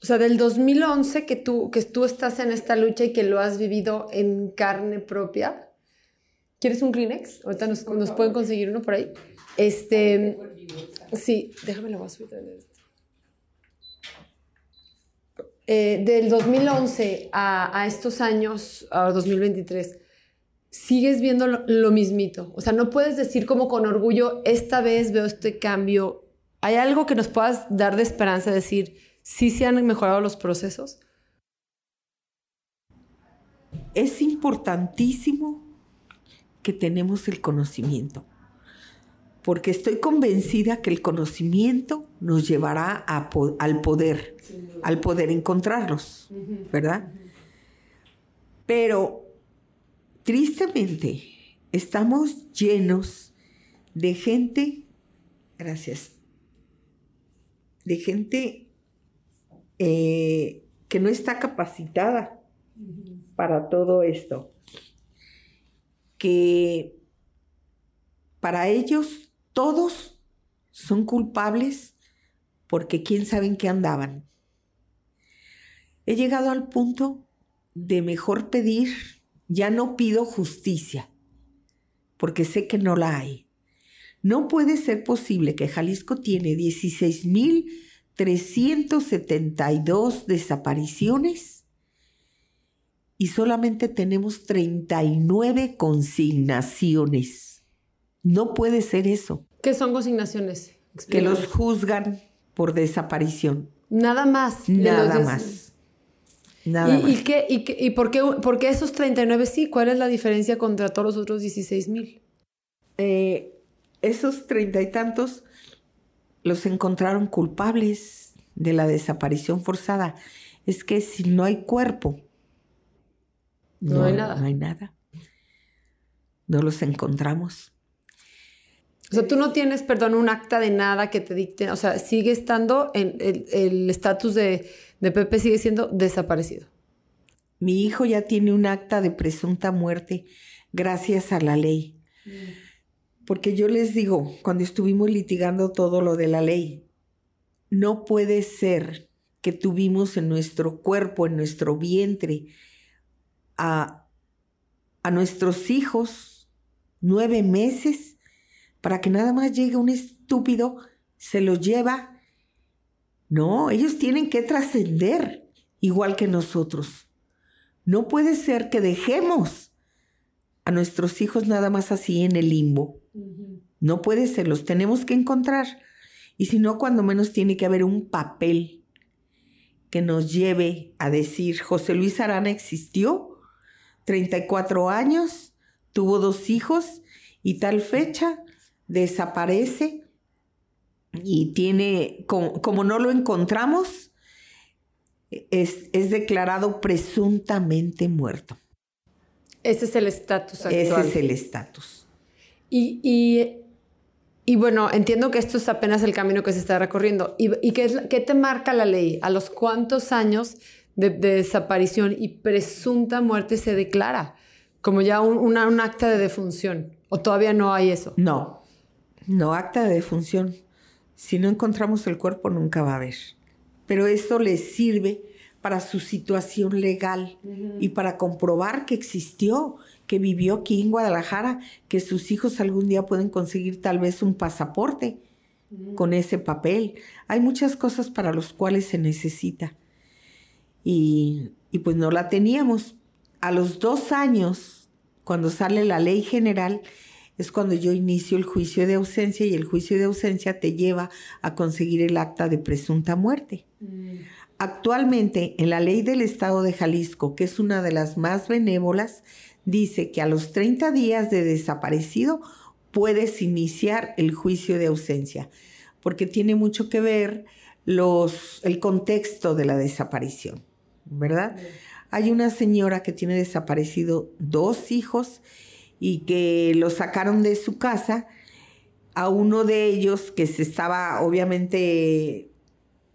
O sea, del 2011 que tú, que tú estás en esta lucha y que lo has vivido en carne propia. ¿Quieres un Kleenex? Ahorita nos, nos pueden conseguir uno por ahí. Este, sí, déjame lo más eh, del 2011 a, a, estos años, a 2023, sigues viendo lo, lo, mismito. O sea, no puedes decir como con orgullo, esta vez veo este cambio. ¿Hay algo que nos puedas dar de esperanza, decir, ¿Sí se han mejorado los procesos? Es importantísimo que tenemos el conocimiento, porque estoy convencida que el conocimiento nos llevará al poder, al poder encontrarlos, ¿verdad? Pero tristemente estamos llenos de gente, gracias, de gente eh, que no está capacitada para todo esto. Que para ellos todos son culpables porque quién sabe en qué andaban. He llegado al punto de mejor pedir, ya no pido justicia, porque sé que no la hay. No puede ser posible que Jalisco tiene 16.372 desapariciones y solamente tenemos 39 consignaciones. No puede ser eso. ¿Qué son consignaciones? Que los juzgan por desaparición. Nada más. Nada más. Nada ¿Y, más. ¿Y, qué, y, qué, y por, qué, por, qué, esos 39 sí? ¿Cuál es la diferencia contra todos los otros 16 mil? Eh, esos treinta y tantos los encontraron culpables de la desaparición forzada. Es que si no hay cuerpo, no, no hay nada. No hay nada. No los encontramos. O sea, tú no tienes, perdón, un acta de nada que te dicte, o sea, sigue estando en el estatus de, de Pepe, sigue siendo desaparecido. Mi hijo ya tiene un acta de presunta muerte gracias a la ley. Porque yo les digo, cuando estuvimos litigando todo lo de la ley, no puede ser que tuvimos en nuestro cuerpo, en nuestro vientre, a, a nuestros hijos nueve meses para que nada más llegue un estúpido, se los lleva. No, ellos tienen que trascender igual que nosotros. No puede ser que dejemos a nuestros hijos nada más así en el limbo. Uh -huh. No puede ser, los tenemos que encontrar. Y si no, cuando menos tiene que haber un papel que nos lleve a decir, José Luis Arana existió, 34 años, tuvo dos hijos y tal fecha desaparece y tiene, como, como no lo encontramos, es, es declarado presuntamente muerto. Ese es el estatus actual. Ese es el estatus. Y, y, y, bueno, entiendo que esto es apenas el camino que se está recorriendo. ¿Y, y qué, es, qué, te marca la ley? ¿A los cuántos años de, de desaparición y presunta muerte se declara? Como ya un, una, un, acta de defunción. ¿O todavía no hay eso? No, no acta de defunción. Si no encontramos el cuerpo, nunca va a haber. Pero eso les sirve para su situación legal uh -huh. y para comprobar que existió, que vivió aquí en Guadalajara, que sus hijos algún día pueden conseguir tal vez un pasaporte uh -huh. con ese papel. Hay muchas cosas para las cuales se necesita. Y, y pues no la teníamos. A los dos años, cuando sale la ley general, es cuando yo inicio el juicio de ausencia y el juicio de ausencia te lleva a conseguir el acta de presunta muerte. Mm. Actualmente, en la ley del Estado de Jalisco, que es una de las más benévolas, dice que a los 30 días de desaparecido puedes iniciar el juicio de ausencia, porque tiene mucho que ver los, el contexto de la desaparición, ¿verdad? Mm. Hay una señora que tiene desaparecido dos hijos y que lo sacaron de su casa. A uno de ellos que se estaba, obviamente,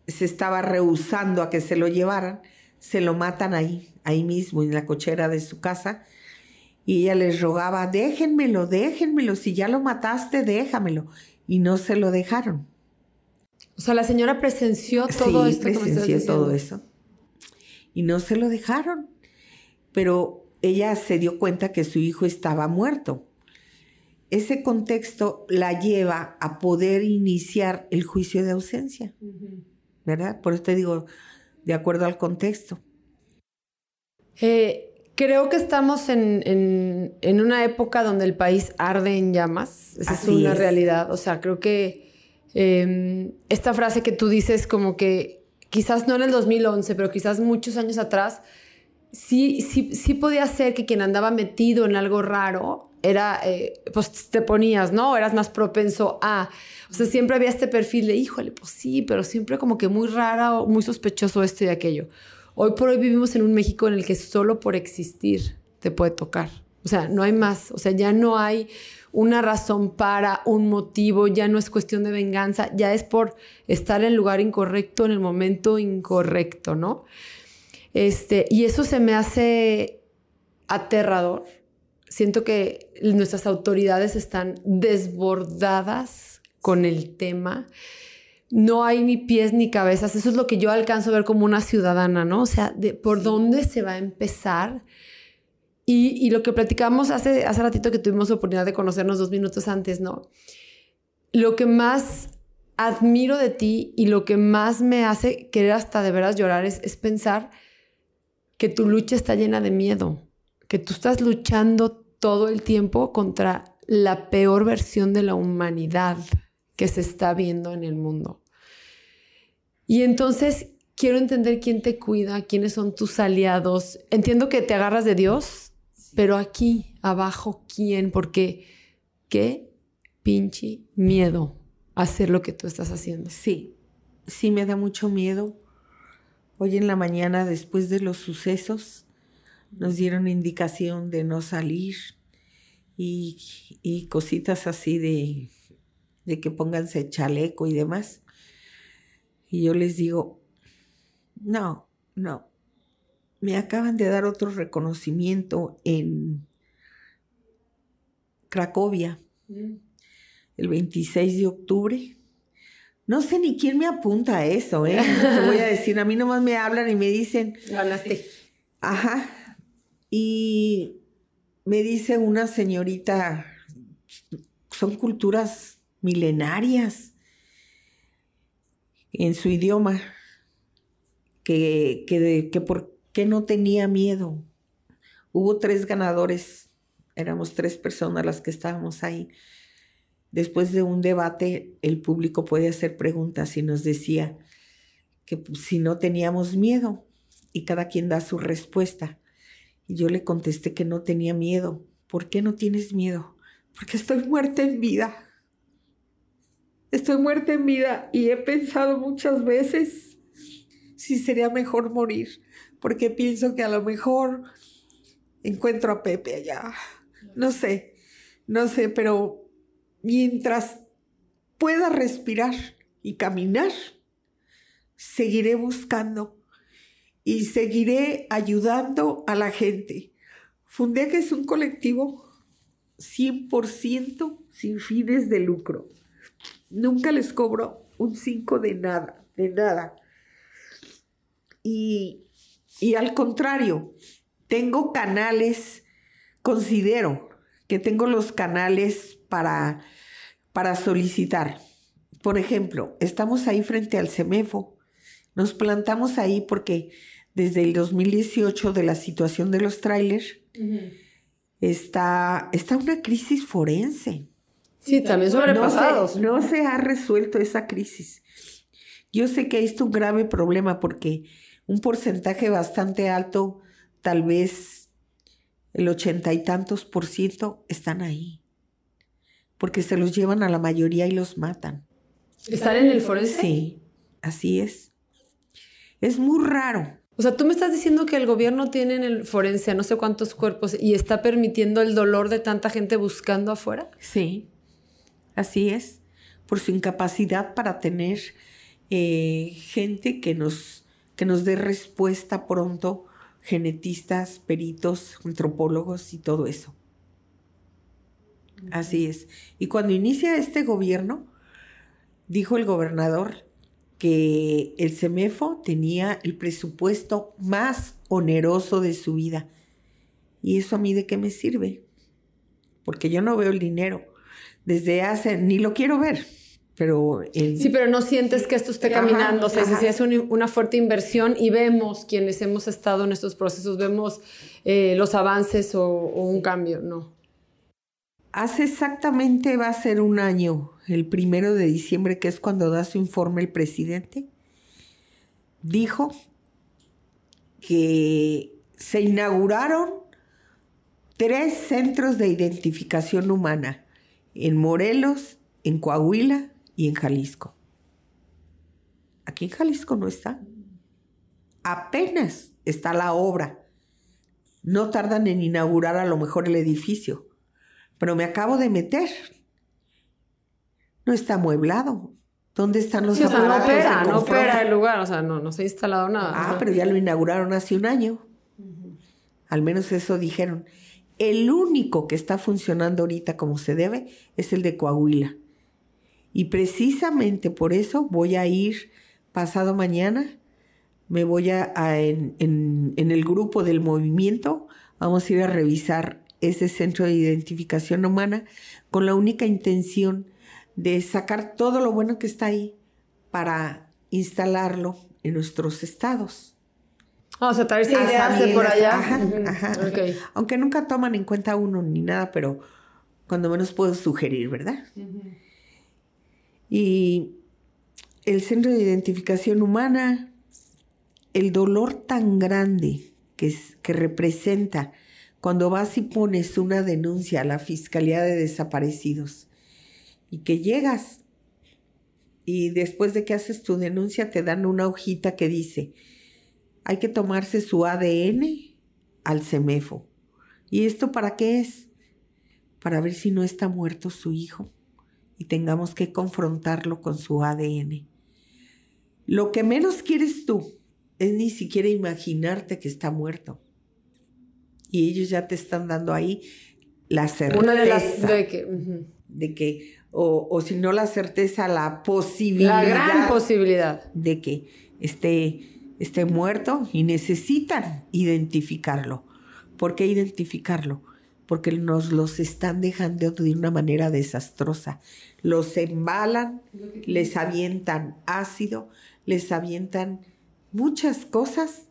se estaba rehusando a que se lo llevaran, se lo matan ahí, ahí mismo, en la cochera de su casa. Y ella les rogaba, déjenmelo, déjenmelo, si ya lo mataste, déjamelo. Y no se lo dejaron. O sea, la señora presenció todo sí, esto. presenció todo eso. Y no se lo dejaron. Pero ella se dio cuenta que su hijo estaba muerto. Ese contexto la lleva a poder iniciar el juicio de ausencia, uh -huh. ¿verdad? Por eso te digo, de acuerdo al contexto. Eh, creo que estamos en, en, en, una época donde el país arde en llamas. Esa Así es una es. realidad. O sea, creo que eh, esta frase que tú dices como que quizás no en el 2011, pero quizás muchos años atrás, sí, sí, sí podía ser que quien andaba metido en algo raro era, eh, pues te ponías, ¿no? Eras más propenso a, o sea, siempre había este perfil de, híjole, pues sí, pero siempre como que muy rara o muy sospechoso esto y aquello. Hoy por hoy vivimos en un México en el que solo por existir te puede tocar. O sea, no hay más, o sea, ya no hay una razón para, un motivo, ya no es cuestión de venganza, ya es por estar en el lugar incorrecto, en el momento incorrecto, ¿no? Este, y eso se me hace aterrador. Siento que nuestras autoridades están desbordadas con el tema. No hay ni pies ni cabezas. Eso es lo que yo alcanzo a ver como una ciudadana, ¿no? O sea, de por dónde se va a empezar. Y, y, lo que platicamos hace, hace ratito que tuvimos oportunidad de conocernos dos minutos antes, ¿no? Lo que más admiro de ti y lo que más me hace querer hasta de veras llorar es, es pensar que tu lucha está llena de miedo, que tú estás luchando todo el tiempo contra la peor versión de la humanidad que se está viendo en el mundo. Y entonces quiero entender quién te cuida, quiénes son tus aliados. Entiendo que te agarras de Dios, pero aquí abajo, ¿quién? Porque qué pinche miedo hacer lo que tú estás haciendo. Sí, sí me da mucho miedo. Hoy en la mañana, después de los sucesos, nos dieron indicación de no salir y, cositas así de, de que pónganse chaleco y demás. Y yo les digo, no, no. Me acaban de dar otro reconocimiento en Cracovia. Mm el 26 de octubre. No sé ni quién me apunta a eso, ¿eh? Te voy a <laughs> decir, a mí nomás me hablan y me dicen... Ganaste. Ajá. Y me dice una señorita, son culturas milenarias en su idioma, que, que, que por qué no tenía miedo. Hubo tres ganadores, éramos tres personas las que estábamos ahí después de un debate, el público puede hacer preguntas y nos decía que pues, si no teníamos miedo y cada quien da su respuesta. Y yo le contesté que no tenía miedo. ¿Por qué no tienes miedo? Porque estoy muerta en vida. Estoy muerta en vida y he pensado muchas veces si sería mejor morir, porque pienso que a lo mejor encuentro a Pepe allá. No sé, no sé, pero mientras pueda respirar y caminar, seguiré buscando y seguiré ayudando a la gente. que es un colectivo 100% sin fines de lucro. Nunca les cobro un 5 de nada, de nada. Y, y al contrario, tengo canales, considero que tengo los canales para, para solicitar. Por ejemplo, estamos ahí frente al CEMEFO. Nos plantamos ahí porque desde el 2018 de la situación de los trailers está, está una crisis forense. Sí, también sobrepasados. No se, no se ha resuelto esa crisis. Yo sé que esto es un grave problema porque un porcentaje bastante alto, tal vez el ochenta y tantos por ciento, están ahí porque se los llevan a la mayoría y los matan. ¿Están en el forense? Sí, así es. Es muy raro. O sea, tú me estás diciendo que el gobierno tiene en el forense no sé cuántos cuerpos y está permitiendo el dolor de tanta gente buscando afuera. Sí, así es. Por su incapacidad para tener eh, gente que nos, que nos dé respuesta pronto, genetistas, peritos, antropólogos y todo eso. Así es. Y cuando inicia este gobierno, dijo el gobernador que el CEMEFO tenía el presupuesto más oneroso de su vida. ¿Y eso a mí de qué me sirve? Porque yo no veo el dinero. Desde hace, ni lo quiero ver, pero... Sí, pero no sientes que esto esté caminando. o sea, si es una fuerte inversión y vemos quienes hemos estado en estos procesos, vemos eh, los avances o un cambio, no. Hace exactamente va a ser un año, el primero de diciembre, que es cuando da su informe el presidente, dijo que se inauguraron tres centros de identificación humana en Morelos, en Coahuila y en Jalisco. Aquí en Jalisco no está. Apenas está la obra. No tardan en inaugurar a lo mejor el edificio pero me acabo de meter. No está amueblado. ¿Dónde están los sí, no opera, no opera el lugar, o sea, no, no se ha instalado nada. Ah, pero ya lo inauguraron hace un año. Al menos eso dijeron. El único que está funcionando ahorita como se debe es el de Coahuila. Y precisamente por eso voy a ir pasado mañana, me voy a, en, en el grupo del movimiento, vamos a ir a revisar ese centro de identificación humana con la única intención de sacar todo lo bueno que está ahí para instalarlo en nuestros estados. Ah, o sea, tal vez ideas de por allá. Ajá, ajá, Aunque nunca toman en cuenta uno ni nada, pero cuando menos puedo sugerir, ¿verdad? Y el centro de identificación humana, el dolor tan grande que, que representa cuando vas y pones una denuncia a la Fiscalía de Desaparecidos y que llegas y después de que haces tu denuncia te dan una hojita que dice, hay que tomarse su ADN al CEMEFO. ¿Y esto para qué es? Para ver si no está muerto su hijo y tengamos que confrontarlo con su ADN. Lo que menos quieres tú es ni siquiera imaginarte que está muerto y ellos ya te están dando ahí la certeza. Una de las de que, de que o, si no la certeza, la posibilidad. La gran posibilidad. De que esté, esté muerto y necesitan identificarlo. ¿Por qué identificarlo? Porque nos los están dejando de una manera desastrosa. Los embalan, les avientan ácido, les avientan muchas cosas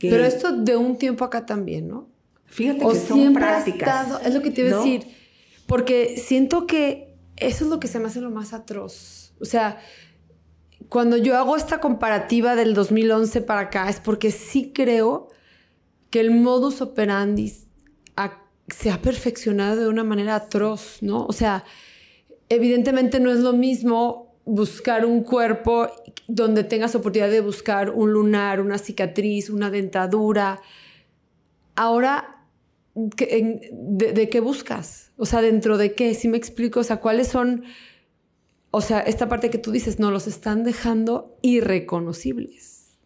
pero esto de un tiempo acá también, ¿no? Fíjate que son prácticas. es lo que te iba a decir. Porque siento que eso es lo que se me hace lo más atroz. O sea, cuando yo hago esta comparativa del 2011 para acá, es porque sí creo que el modus operandi se ha perfeccionado de una manera atroz, ¿no? O sea, evidentemente no es lo mismo buscar un cuerpo donde tengas oportunidad de buscar un lunar, una cicatriz, una dentadura. Ahora, de, qué buscas? O sea, ¿dentro de qué? Si me explico, o sea, ¿cuáles son, o sea, esta parte que tú dices, no, los están dejando irreconocibles?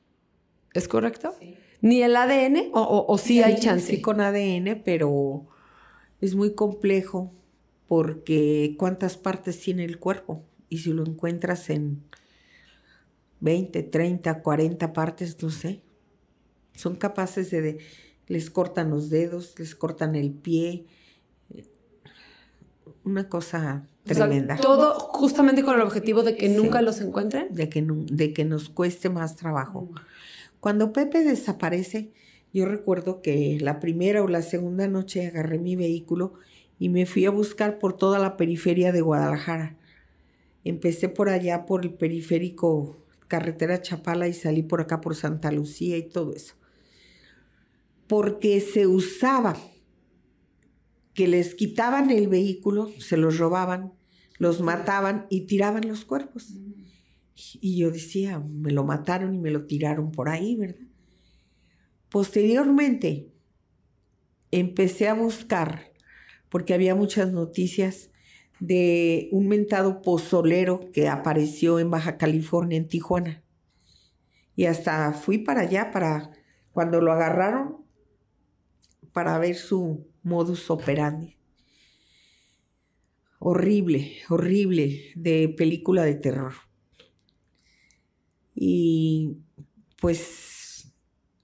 ¿Es correcto? ¿Ni el ADN o, o, sí, hay chance? Sí, con ADN, pero es muy complejo porque ¿cuántas partes tiene el cuerpo? y si lo encuentras en 20, 30, 40 partes, no sé, son capaces de, les cortan los dedos, les cortan el pie, una cosa tremenda. todo justamente con el objetivo de que nunca los encuentren. De que, de que nos cueste más trabajo. Cuando Pepe desaparece, yo recuerdo que la primera o la segunda noche agarré mi vehículo y me fui a buscar por toda la periferia de Guadalajara. Empecé por allá, por el periférico, carretera Chapala y salí por acá por Santa Lucía y todo eso. Porque se usaba que les quitaban el vehículo, se los robaban, los mataban y tiraban los cuerpos. Y yo decía, me lo mataron y me lo tiraron por ahí, ¿verdad? Posteriormente, empecé a buscar, porque había muchas noticias de un mentado pozolero que apareció en Baja California, en Tijuana. Y hasta fui para allá para, cuando lo agarraron, para ver su modus operandi. Horrible, horrible, de película de terror. Y pues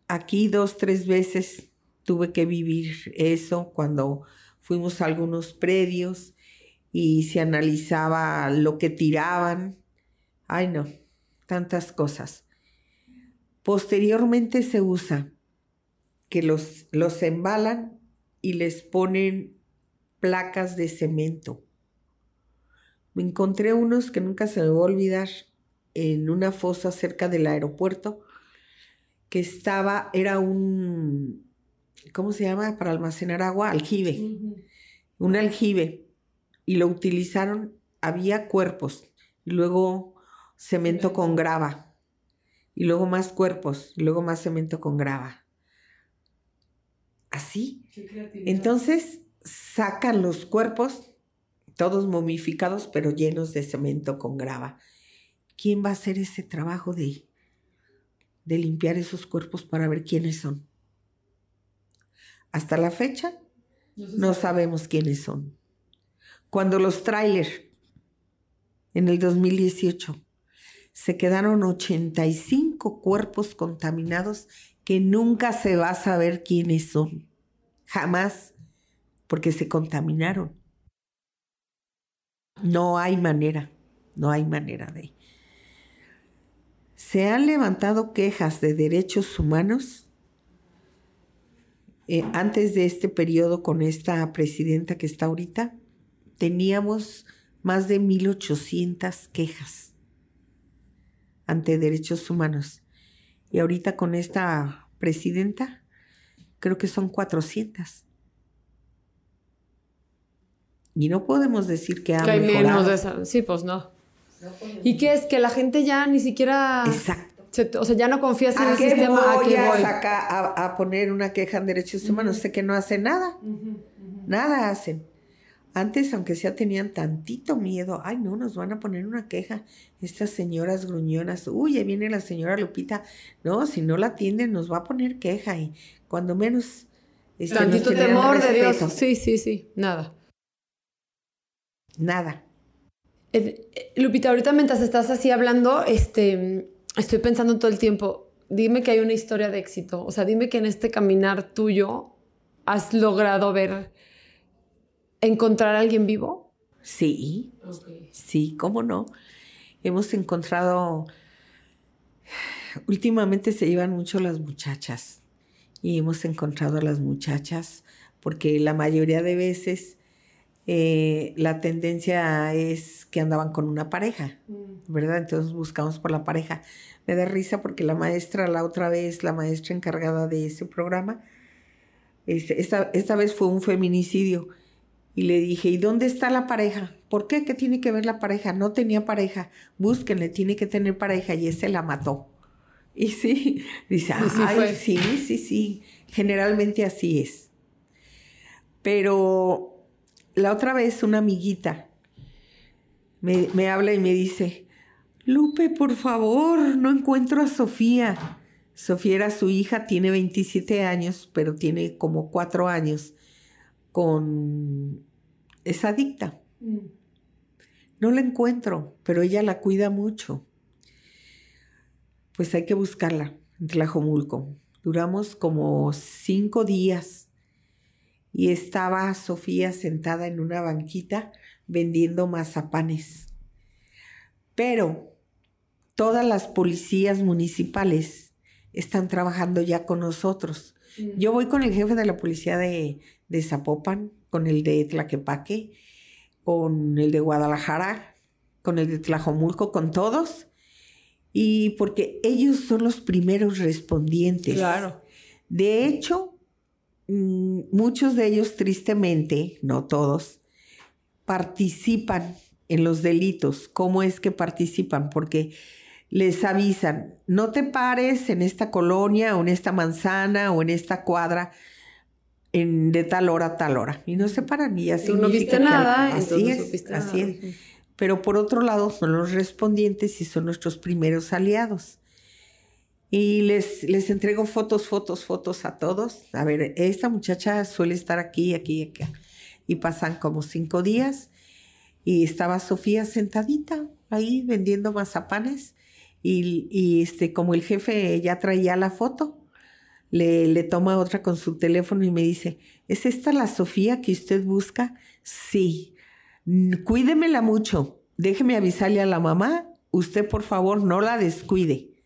aquí dos, tres veces tuve que vivir eso cuando fuimos a algunos predios y se analizaba lo que tiraban. Ay, no, tantas cosas. Posteriormente se usa que los, los embalan y les ponen placas de cemento. Me encontré unos que nunca se me va a olvidar en una fosa cerca del aeropuerto que estaba, era un, ¿cómo se llama? Para almacenar agua, aljibe. Un aljibe y lo utilizaron, había cuerpos, y luego cemento con grava, y luego más cuerpos, y luego más cemento con grava. Así. Entonces sacan los cuerpos, todos momificados, pero llenos de cemento con grava. ¿Quién va a hacer ese trabajo de, de limpiar esos cuerpos para ver quiénes son? Hasta la fecha no sabemos quiénes son cuando los trailers en el 2018. Se quedaron 85 cuerpos contaminados que nunca se va a saber quiénes son. Jamás, porque se contaminaron. No hay manera, no hay manera de. Se han levantado quejas de derechos humanos eh, antes de este periodo con esta presidenta que está ahorita. Teníamos más de 1.800 quejas ante derechos humanos. Y ahorita con esta presidenta, creo que son 400. Y no podemos decir que ha que hay menos de esa. Sí, pues no. ¿Y qué es? Que la gente ya ni siquiera... Exacto. o sea, ya no confías en el sistema. ¿A qué voy? A, a, poner una queja en derechos humanos? Sé que no hacen nada. Nada hacen. Antes, aunque sea, tenían tantito miedo. Ay, no, nos van a poner una queja. Estas señoras gruñonas. Uy, ahí viene la señora Lupita. No, si no la atienden, nos va a poner queja. Y cuando menos. Este, tantito temor de Dios. Sí, sí, sí. Nada. Nada. Eh, eh, Lupita, ahorita mientras estás así hablando, este, estoy pensando todo el tiempo, dime que hay una historia de éxito, o sea, dime que en este caminar tuyo has logrado ver, encontrar a alguien vivo. Sí, sí, cómo no. Hemos encontrado, últimamente se llevan mucho las muchachas y hemos encontrado a las muchachas porque la mayoría de veces eh, la tendencia es que andaban con una pareja, mm. ¿verdad? Entonces buscamos por la pareja. Me da risa porque la maestra, la otra vez, la maestra encargada de ese programa, este, esta, esta vez fue un feminicidio. Y le dije, ¿y dónde está la pareja? ¿Por qué? ¿Qué tiene que ver la pareja? No tenía pareja. Búsquenle, tiene que tener pareja y ese la mató. Y sí, <laughs> dice, ay, sí, sí, sí. Generalmente así es. Pero la otra vez una amiguita me, habla y me dice, Lupe, por favor, no encuentro a Sofía. Sofía era su hija, tiene 27 años, pero tiene como 4 años con... es adicta. Mm. No la encuentro, pero ella la cuida mucho. Pues hay que buscarla en Tlajomulco. Duramos como cinco días y estaba Sofía sentada en una banquita vendiendo mazapanes. Pero todas las policías municipales están trabajando ya con nosotros. Mm. Yo voy con el jefe de la policía de, de Zapopan, con el de Tlaquepaque, con el de Guadalajara, con el de Tlajomulco, con todos. Y porque ellos son los primeros respondientes. Claro. De hecho, Mm, muchos de ellos, tristemente, no todos, participan en los delitos. ¿Cómo es que participan? Porque les avisan, no te pares en esta colonia o en esta manzana o en esta cuadra en, de tal hora a tal hora. Y no se paran y así. No viste nada. Así es, así es. Pero por otro lado son los respondientes y son nuestros primeros aliados. Y les, les entrego fotos, fotos, fotos a todos. A ver, esta muchacha suele estar aquí, aquí, aquí. Y pasan como cinco días y estaba Sofía sentadita ahí vendiendo mazapanes y, y este, como el jefe ya traía la foto, le, le toma otra con su teléfono y me dice, ¿es esta la Sofía que usted busca? Sí, cuídemela mucho, déjeme avisarle a la mamá, usted por favor no la descuide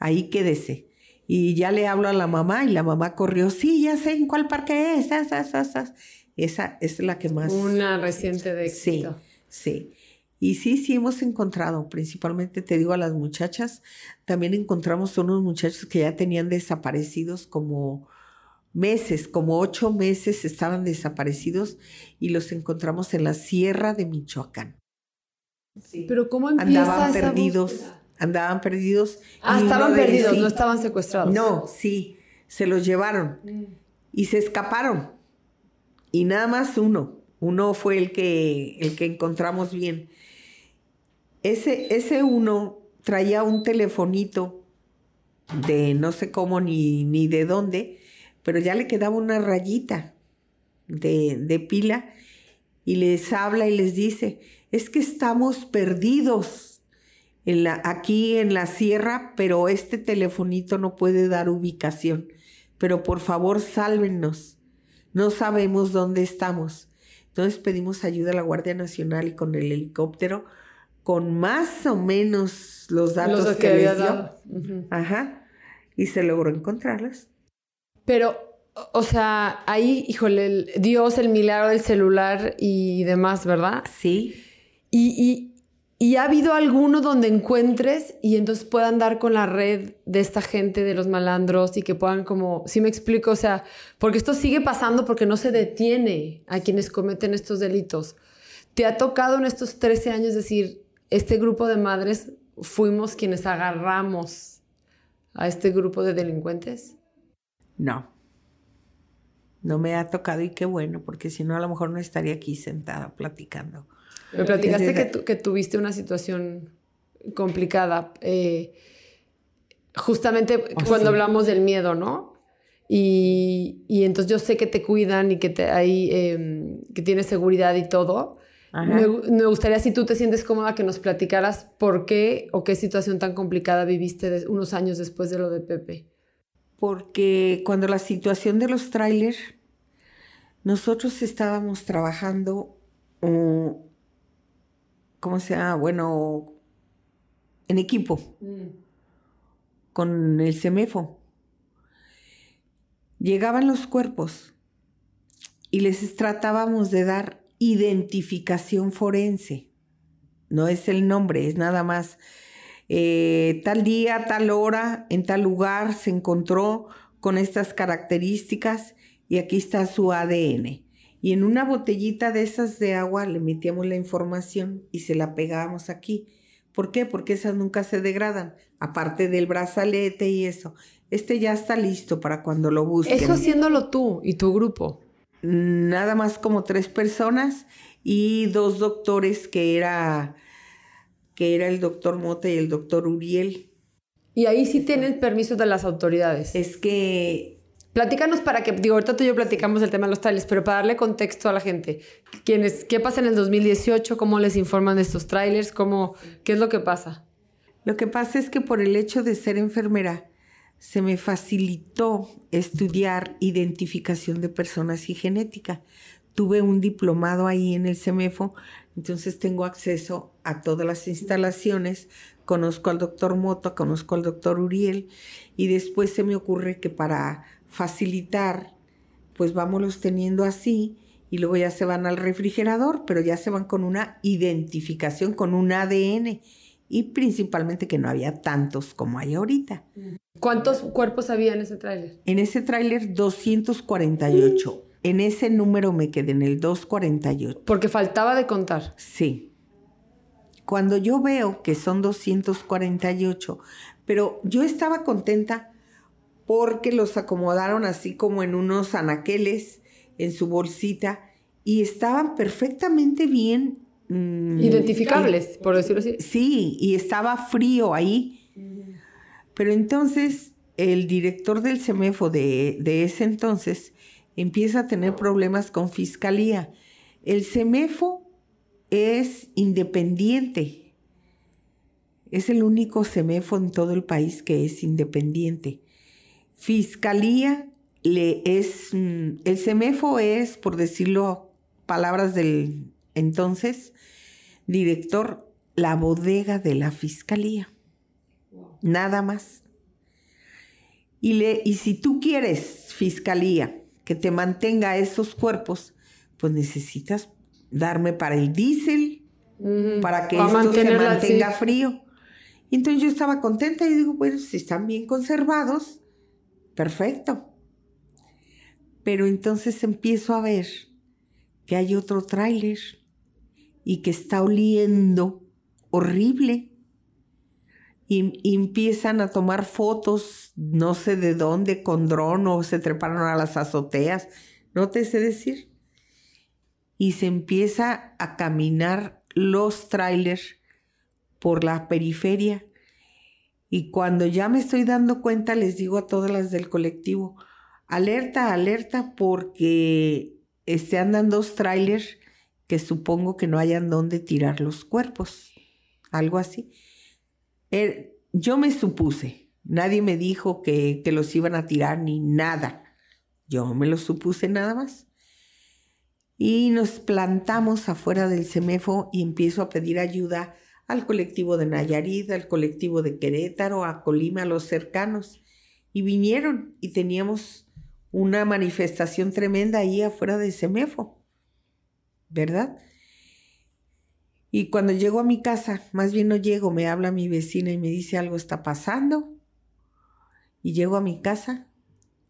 ahí quédese. Y ya le hablo a la mamá y la mamá corrió, sí, ya sé en cuál parque es, esa, esa, esa. esa es la que más... Una reciente de éxito. Sí, sí. Y sí, sí hemos encontrado, principalmente te digo a las muchachas, también encontramos unos muchachos que ya tenían desaparecidos como meses, como ocho meses estaban desaparecidos y los encontramos en la sierra de Michoacán. Sí. Pero ¿cómo empieza Andaban perdidos andaban perdidos. Ah, estaban perdidos, no estaban secuestrados. No, sí, se los llevaron mm. y se escaparon. Y nada más uno, uno fue el que, el que encontramos bien. Ese, ese uno traía un telefonito de no sé cómo ni, ni de dónde, pero ya le quedaba una rayita de, de pila y les habla y les dice, es que estamos perdidos en la, aquí en la sierra, pero este telefonito no puede dar ubicación. Pero por favor, sálvenos. No sabemos dónde estamos. Entonces pedimos ayuda a la Guardia Nacional y con el helicóptero, con más o menos los datos que, les dio. Ajá. Y se logró encontrarlas. Pero, o sea, ahí, híjole, el Dios, el milagro del celular y demás, ¿verdad? Sí. Y, y, ha habido alguno donde encuentres y entonces puedan dar con la red de esta gente, de los malandros y que puedan como, si me explico, o sea, porque esto sigue pasando porque no se detiene a quienes cometen estos delitos. ¿Te ha tocado en estos 13 años decir, este grupo de madres fuimos quienes agarramos a este grupo de delincuentes? No. No me ha tocado y qué bueno, porque si no a lo mejor no estaría aquí sentada platicando. Me platicaste que, que tuviste una situación complicada, eh, justamente oh, cuando hablamos del miedo, ¿no? Y, y, entonces yo sé que te cuidan y que, te, hay, em, que tienes seguridad y todo. Me, me, gustaría si tú te sientes cómoda que nos platicaras por qué o qué situación tan complicada viviste unos años después de lo de Pepe porque cuando la situación de los trailers, nosotros estábamos trabajando, uh, ¿cómo se llama? Bueno, en equipo, mm. con el CEMEFO. Llegaban los cuerpos y les tratábamos de dar identificación forense. No es el nombre, es nada más eh, tal día, tal hora, en tal lugar se encontró con estas características y aquí está su ADN. Y en una botellita de esas de agua le metíamos la información y se la pegábamos aquí. ¿Por qué? Porque esas nunca se degradan, aparte del brazalete y eso. Este ya está listo para cuando lo busquen. Eso haciéndolo tú y tu grupo. Nada más como tres personas y dos doctores que era que era el doctor Mota y el doctor Uriel. Y ahí sí tienen permiso de las autoridades. Es que... Platícanos para que, digo, ahorita tú y yo platicamos el tema de los trailers, pero para darle contexto a la gente. ¿Quiénes, ¿Qué pasa en el 2018? ¿Cómo les informan de estos trailers? ¿Cómo, ¿Qué es lo que pasa? Lo que pasa es que por el hecho de ser enfermera, se me facilitó estudiar identificación de personas y genética. Tuve un diplomado ahí en el CEMEFO entonces tengo acceso a todas las instalaciones, conozco al doctor Moto, conozco al doctor Uriel y después se me ocurre que para facilitar, pues vámonos teniendo así y luego ya se van al refrigerador, pero ya se van con una identificación, con un ADN y principalmente que no había tantos como hay ahorita. ¿Cuántos cuerpos había en ese tráiler? En ese tráiler 248. En ese número me quedé, en el 248. Porque faltaba de contar. Sí. Cuando yo veo que son 248, pero yo estaba contenta porque los acomodaron así como en unos anaqueles, en su bolsita, y estaban perfectamente bien. Mm, Identificables, por decirlo así. Sí, y estaba frío ahí. Pero entonces el director del CEMEFO de, de ese entonces empieza a tener problemas con fiscalía. El CEMEFO es independiente. Es el único CEMEFO en todo el país que es independiente. Fiscalía le es, mm, el CEMEFO es, por decirlo palabras del entonces, director, la bodega de la fiscalía. Nada más. Y, le, y si tú quieres fiscalía que te mantenga esos cuerpos, pues necesitas darme para el diésel, para que esto se mantenga frío. Y entonces yo estaba contenta y digo, bueno, si están bien conservados, perfecto. Pero entonces empiezo a ver que hay otro tráiler y que está oliendo horrible y, empiezan a tomar fotos, no sé de dónde, con dron o se treparon a las azoteas, no te sé decir. Y se empieza a caminar los trailers por la periferia. Y cuando ya me estoy dando cuenta, les digo a todas las del colectivo, alerta, alerta, porque este, andan dos trailers que supongo que no hayan dónde tirar los cuerpos, algo así. Er, yo me supuse, nadie me dijo que, que los iban a tirar ni nada, yo me lo supuse nada más. Y nos plantamos afuera del CEMEFO y empiezo a pedir ayuda al colectivo de Nayarit, al colectivo de Querétaro, a Colima, a los cercanos. Y vinieron y teníamos una manifestación tremenda ahí afuera del CEMEFO. ¿Verdad? Y cuando llego a mi casa, más bien no llego, me habla mi vecina y me dice algo está pasando. Y llego a mi casa,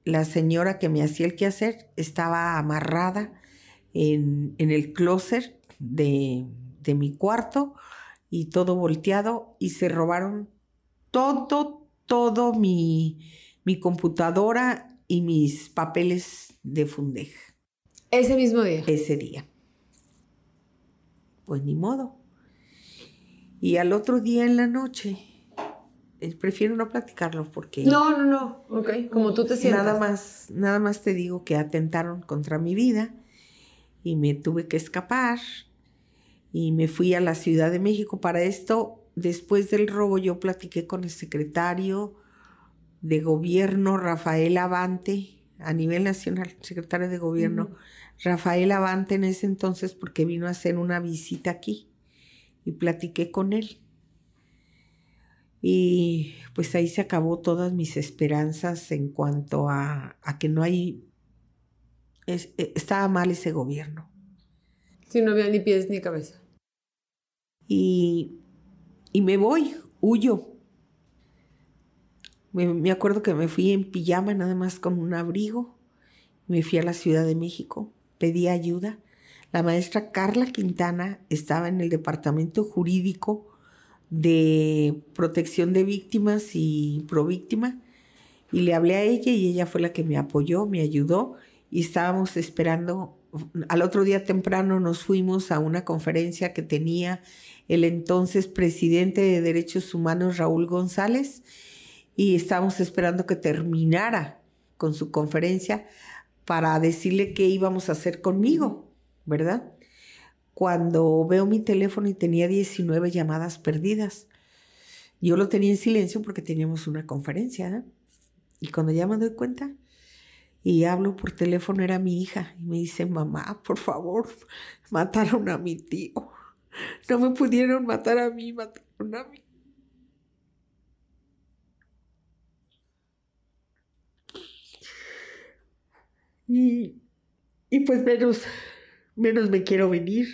la señora que me hacía el quehacer estaba amarrada en, el closet de, de mi cuarto y todo volteado y se robaron todo, todo mi, mi computadora y mis papeles de Fundej. Ese mismo día. Ese día pues ni modo. Y al otro día en la noche, eh, prefiero no platicarlo porque... No, no, no, ok, como tú te sientas. Nada más, nada más te digo que atentaron contra mi vida y me tuve que escapar y me fui a la Ciudad de México. Para esto, después del robo, yo platiqué con el secretario de gobierno, Rafael Avante, a nivel nacional, secretario de gobierno. Rafael Avante en ese entonces porque vino a hacer una visita aquí y platiqué con él. Y pues ahí se acabó todas mis esperanzas en cuanto a, que no hay... E, estaba mal ese gobierno. Sí, no había ni pies ni cabeza. Y, y me voy, huyo. Me, me acuerdo que me fui en pijama nada más con un abrigo. Me fui a la Ciudad de México pedí ayuda. La maestra Carla Quintana estaba en el departamento jurídico de protección de víctimas y províctima y le hablé a ella y ella fue la que me apoyó, me ayudó y estábamos esperando. Al otro día temprano nos fuimos a una conferencia que tenía el entonces presidente de Derechos Humanos Raúl González y estábamos esperando que terminara con su conferencia para decirle qué íbamos a hacer conmigo, ¿verdad? Cuando veo mi teléfono y tenía 19 llamadas perdidas. Yo lo tenía en silencio porque teníamos una conferencia, ¿no? Y cuando ya me doy cuenta y hablo por teléfono era mi hija y me dice, mamá, por favor, mataron a mi tío. No me pudieron matar a mí, mataron a mí. Y, y pues menos, menos me quiero venir.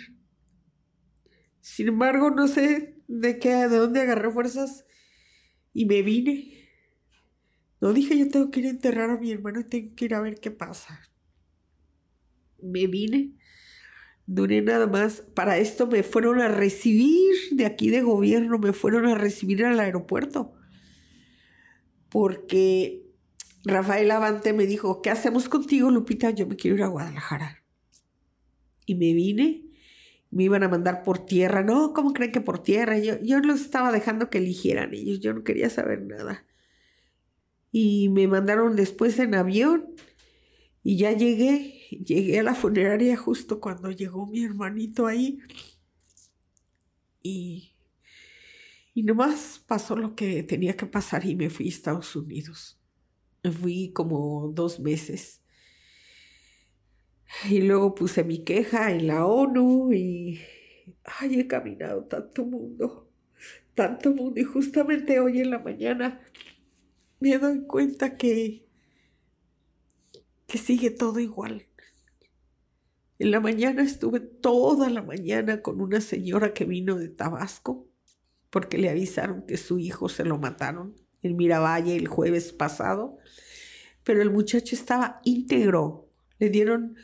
Sin embargo, no sé de qué, de dónde agarré fuerzas y me vine. No dije yo tengo que ir a enterrar a mi hermano y tengo que ir a ver qué pasa. Me vine. Duré nada más. Para esto me fueron a recibir de aquí de gobierno, me fueron a recibir al aeropuerto. Porque Rafael Avante me dijo, ¿qué hacemos contigo, Lupita? Yo me quiero ir a Guadalajara. Y me vine, me iban a mandar por tierra. No, ¿cómo creen que por tierra? Yo, yo los estaba dejando que eligieran ellos, yo no quería saber nada. Y me mandaron después en avión y ya llegué, llegué a la funeraria justo cuando llegó mi hermanito ahí. Y, y nomás pasó lo que tenía que pasar y me fui a Estados Unidos. Fui como dos meses. Y luego puse mi queja en la ONU y... Ay, he caminado tanto mundo, tanto mundo. Y justamente hoy en la mañana me doy cuenta que... que sigue todo igual. En la mañana estuve toda la mañana con una señora que vino de Tabasco porque le avisaron que su hijo se lo mataron en Miravalle el jueves pasado, pero el muchacho estaba íntegro. Le dieron,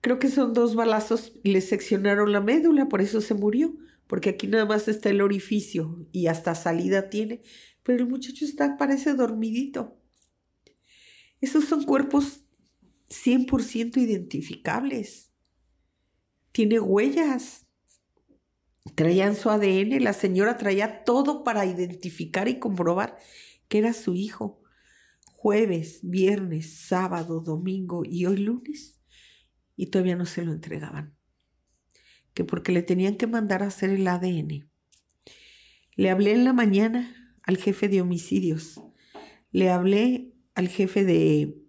creo que son dos balazos, le seccionaron la médula, por eso se murió, porque aquí nada más está el orificio y hasta salida tiene, pero el muchacho está, parece dormidito. Esos son cuerpos 100% identificables. Tiene huellas, Traían su ADN, la señora traía todo para identificar y comprobar que era su hijo. Jueves, viernes, sábado, domingo y hoy lunes. Y todavía no se lo entregaban. que porque le tenían que mandar a hacer el ADN. Le hablé en la mañana al jefe de homicidios, le hablé al jefe de,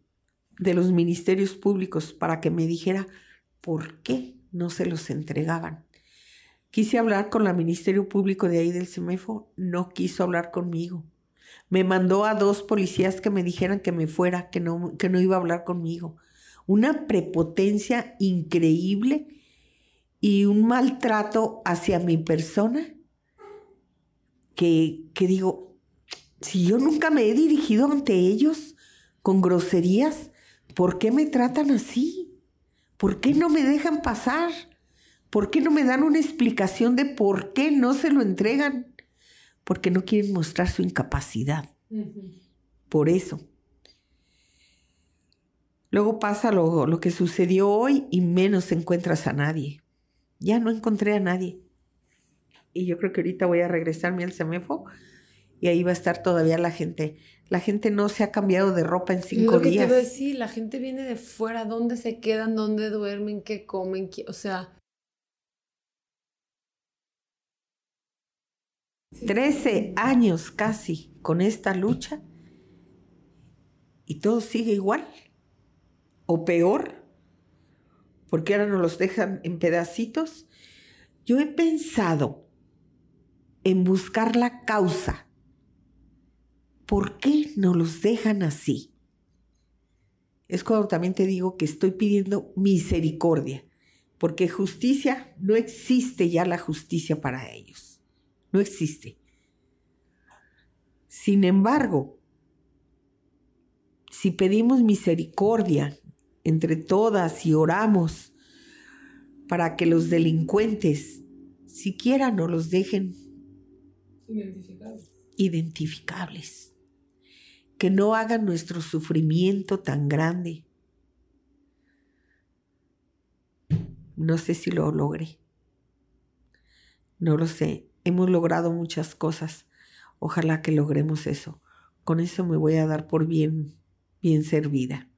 de los ministerios públicos para que me dijera por qué no se los entregaban. Quise hablar con la Ministerio Público de ahí del CEMEFO, no quiso hablar conmigo. Me mandó a dos policías que me dijeran que me fuera, que no, que no iba a hablar conmigo. Una prepotencia increíble y un maltrato hacia mi persona que, que digo, si yo nunca me he dirigido ante ellos con groserías, ¿por qué me tratan así? ¿Por qué no me dejan pasar? ¿Por qué no me dan una explicación de por qué no se lo entregan? Porque no quieren mostrar su incapacidad. Por eso. Luego pasa lo, lo, que sucedió hoy y menos encuentras a nadie. Ya no encontré a nadie. Y yo creo que ahorita voy a regresarme al CEMEFO y ahí va a estar todavía la gente. La gente no se ha cambiado de ropa en cinco lo que días. Te decir, la gente viene de fuera, ¿dónde se quedan? ¿Dónde duermen? ¿Qué comen? Qué, o sea, 13 años casi con esta lucha y todo sigue igual o peor, porque ahora nos los dejan en pedacitos. Yo he pensado en buscar la causa. ¿Por qué nos los dejan así? Es cuando también te digo que estoy pidiendo misericordia, porque justicia no existe ya la justicia para ellos no existe. Sin embargo, si pedimos misericordia entre todas y oramos para que los delincuentes siquiera no los dejen identificables. identificables, que no hagan nuestro sufrimiento tan grande. No sé si lo logré. No lo sé hemos logrado muchas cosas. Ojalá que logremos eso. Con eso me voy a dar por bien, bien servida.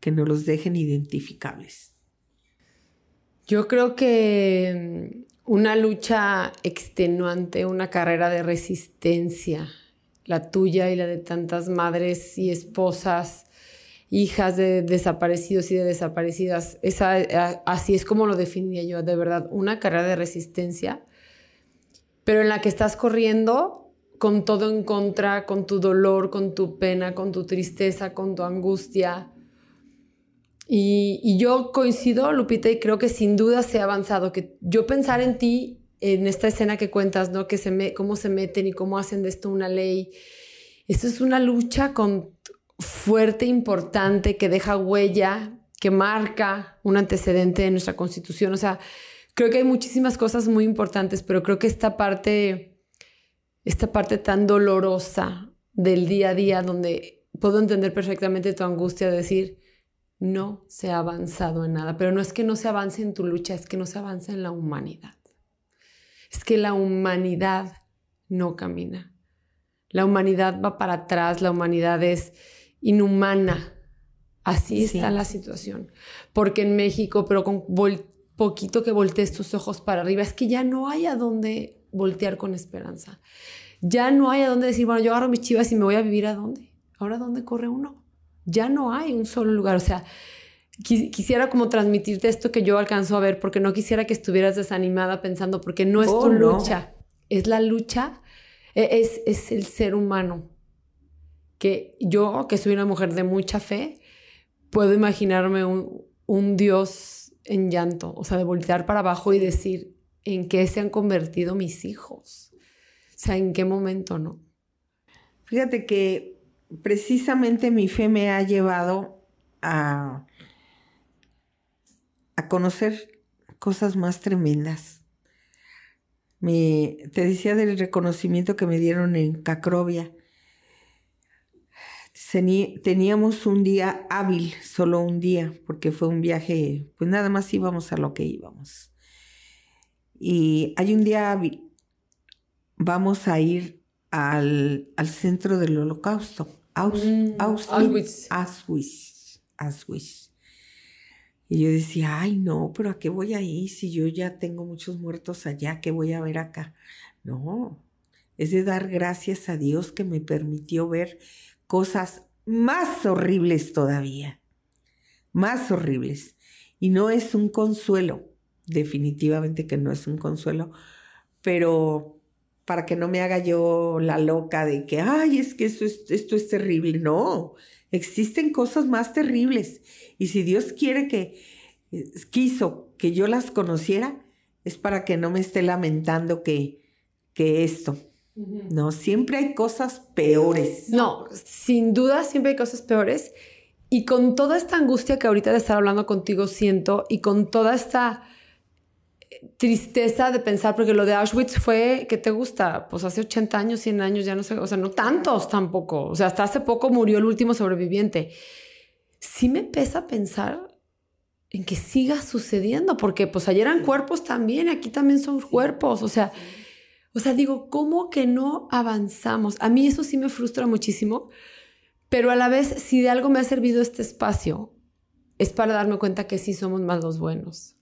Que no los dejen identificables. Yo creo que mm, una lucha extenuante, una carrera de resistencia, la tuya y la de tantas madres y esposas, hijas de desaparecidos y de desaparecidas, esa, así es como lo definiría yo, de verdad, una carrera de resistencia pero en la que estás corriendo con todo en contra, con tu dolor, con tu pena, con tu tristeza, con tu angustia. Y, yo coincido, Lupita, y creo que sin duda se ha avanzado. Que yo pensar en ti, en esta escena que cuentas, ¿no? Que se me, cómo se meten y cómo hacen de esto una ley. Esto es una lucha con, fuerte, importante, que deja huella, que marca un antecedente de nuestra constitución. O sea, creo que hay muchísimas cosas muy importantes, pero creo que esta parte, esta parte tan dolorosa del día a día, donde puedo entender perfectamente tu angustia de decir, no se ha avanzado en nada, pero no es que no se avance en tu lucha, es que no se avanza en la humanidad. Es que la humanidad no camina. La humanidad va para atrás, la humanidad es inhumana. Así está la situación. Porque en México, pero con poquito que voltees tus ojos para arriba, es que ya no hay a dónde voltear con esperanza. Ya no hay a dónde decir, bueno, yo agarro mis chivas y me voy a vivir a dónde. Ahora, ¿dónde corre uno? Ya no hay un solo lugar. O sea, quisiera como transmitirte esto que yo alcanzo a ver, porque no quisiera que estuvieras desanimada pensando, porque no es tu oh, lucha, es la lucha, e, es, es el ser humano. Que yo, que soy una mujer de mucha fe, puedo imaginarme un, un Dios en llanto, o sea, de voltear para abajo y decir, ¿en qué se han convertido mis hijos? O sea, ¿en qué momento no? Fíjate que precisamente mi fe me ha llevado a, a conocer cosas más tremendas. Me, te decía del reconocimiento que me dieron en Cacrovia teníamos un día hábil, solo un día, porque fue un viaje, pues nada más íbamos a lo que íbamos. Y hay un día hábil, vamos a ir al, centro del holocausto, mm, Auschwitz. Auschwitz. Auschwitz. Y yo decía, ay, no, pero ¿a qué voy ahí si yo ya tengo muchos muertos allá? ¿Qué voy a ver acá? No, es de dar gracias a Dios que me permitió ver cosas más horribles todavía, más horribles. Y no es un consuelo, definitivamente que no es un consuelo, pero para que no me haga yo la loca de que, ay, es que eso esto es terrible. No, existen cosas más terribles. Y si Dios quiere que, eh, quiso que yo las conociera, es para que no me esté lamentando que, que esto. No, siempre hay cosas peores. No, sin duda siempre hay cosas peores. Y con toda esta angustia que ahorita de estar hablando contigo siento, y con toda esta tristeza de pensar, porque lo de Auschwitz fue, ¿qué te gusta? Pues hace 80 años, 100 años, ya no sé, o sea, no tantos tampoco. O sea, hasta hace poco murió el último sobreviviente. Sí me pesa pensar en que siga sucediendo, porque pues ayer eran cuerpos también, aquí también son cuerpos, o sea, o sea, digo, ¿cómo que no avanzamos? A mí eso sí me frustra muchísimo, pero a la vez, si de algo me ha servido este espacio, es para darme cuenta que sí somos más los buenos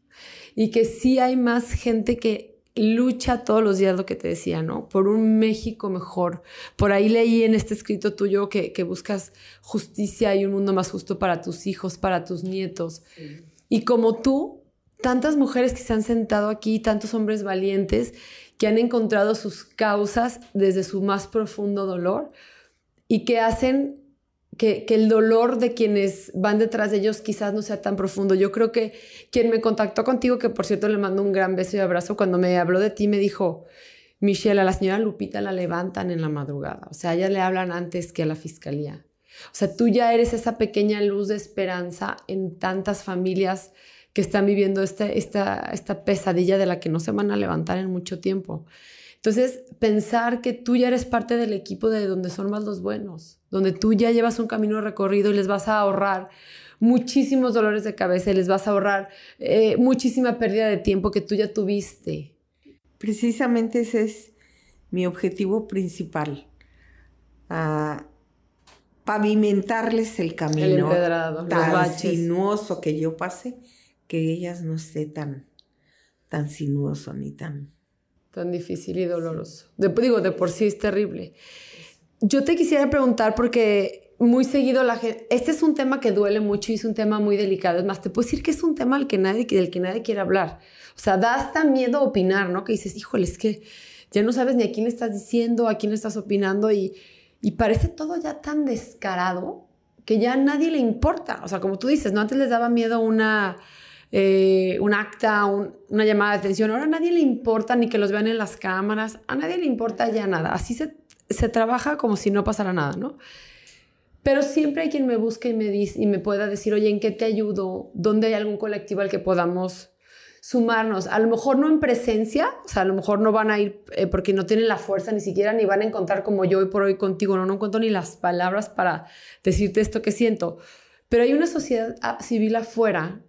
y que sí hay más gente que lucha todos los días lo que te decía, ¿no? Por un México mejor. Por ahí leí en este escrito tuyo que, buscas justicia y un mundo más justo para tus hijos, para tus nietos. Y como tú, tantas mujeres que se han sentado aquí, tantos hombres valientes que han encontrado sus causas desde su más profundo dolor y que hacen que, el dolor de quienes van detrás de ellos quizás no sea tan profundo. Yo creo que quien me contactó contigo, que por cierto le mando un gran beso y abrazo, cuando me habló de ti me dijo, Michelle, a la señora Lupita la levantan en la madrugada. O sea, a ella le hablan antes que a la fiscalía. O sea, tú ya eres esa pequeña luz de esperanza en tantas familias que están viviendo este, esta, esta pesadilla de la que no se van a levantar en mucho tiempo. Entonces, pensar que tú ya eres parte del equipo de donde son más los buenos, donde tú ya llevas un camino recorrido y les vas a ahorrar muchísimos dolores de cabeza y les vas a ahorrar eh, muchísima pérdida de tiempo que tú ya tuviste. Precisamente ese es mi objetivo principal. pavimentarles el camino el tan sinuoso que yo pase, que ellas no esté tan, tan sinuoso ni tan tan difícil y doloroso. Digo, de por sí es terrible. Yo te quisiera preguntar porque muy seguido la gente, este es un tema que duele mucho y es un tema muy delicado. Es más, te puedo decir que es un tema al que nadie, del que nadie quiere hablar. O sea, da hasta miedo opinar, ¿no? Que dices, híjole, es que ya no sabes ni a quién estás diciendo, a quién estás opinando y, y parece todo ya tan descarado que ya a nadie le importa. O sea, como tú dices, ¿no? Antes les daba miedo una eh, un acta, una llamada de atención. Ahora a nadie le importa ni que los vean en las cámaras, a nadie le importa ya nada. Así se, se trabaja como si no pasara nada, ¿no? Pero siempre hay quien me busque y me, dice, y me pueda decir, oye, ¿en qué te ayudo? ¿Dónde hay algún colectivo al que podamos sumarnos? A lo mejor no en presencia, o sea, a lo mejor no van a ir eh, porque no tienen la fuerza ni siquiera, ni van a encontrar como yo hoy por hoy contigo, no, no encuentro ni las palabras para decirte esto que siento. Pero hay una sociedad civil afuera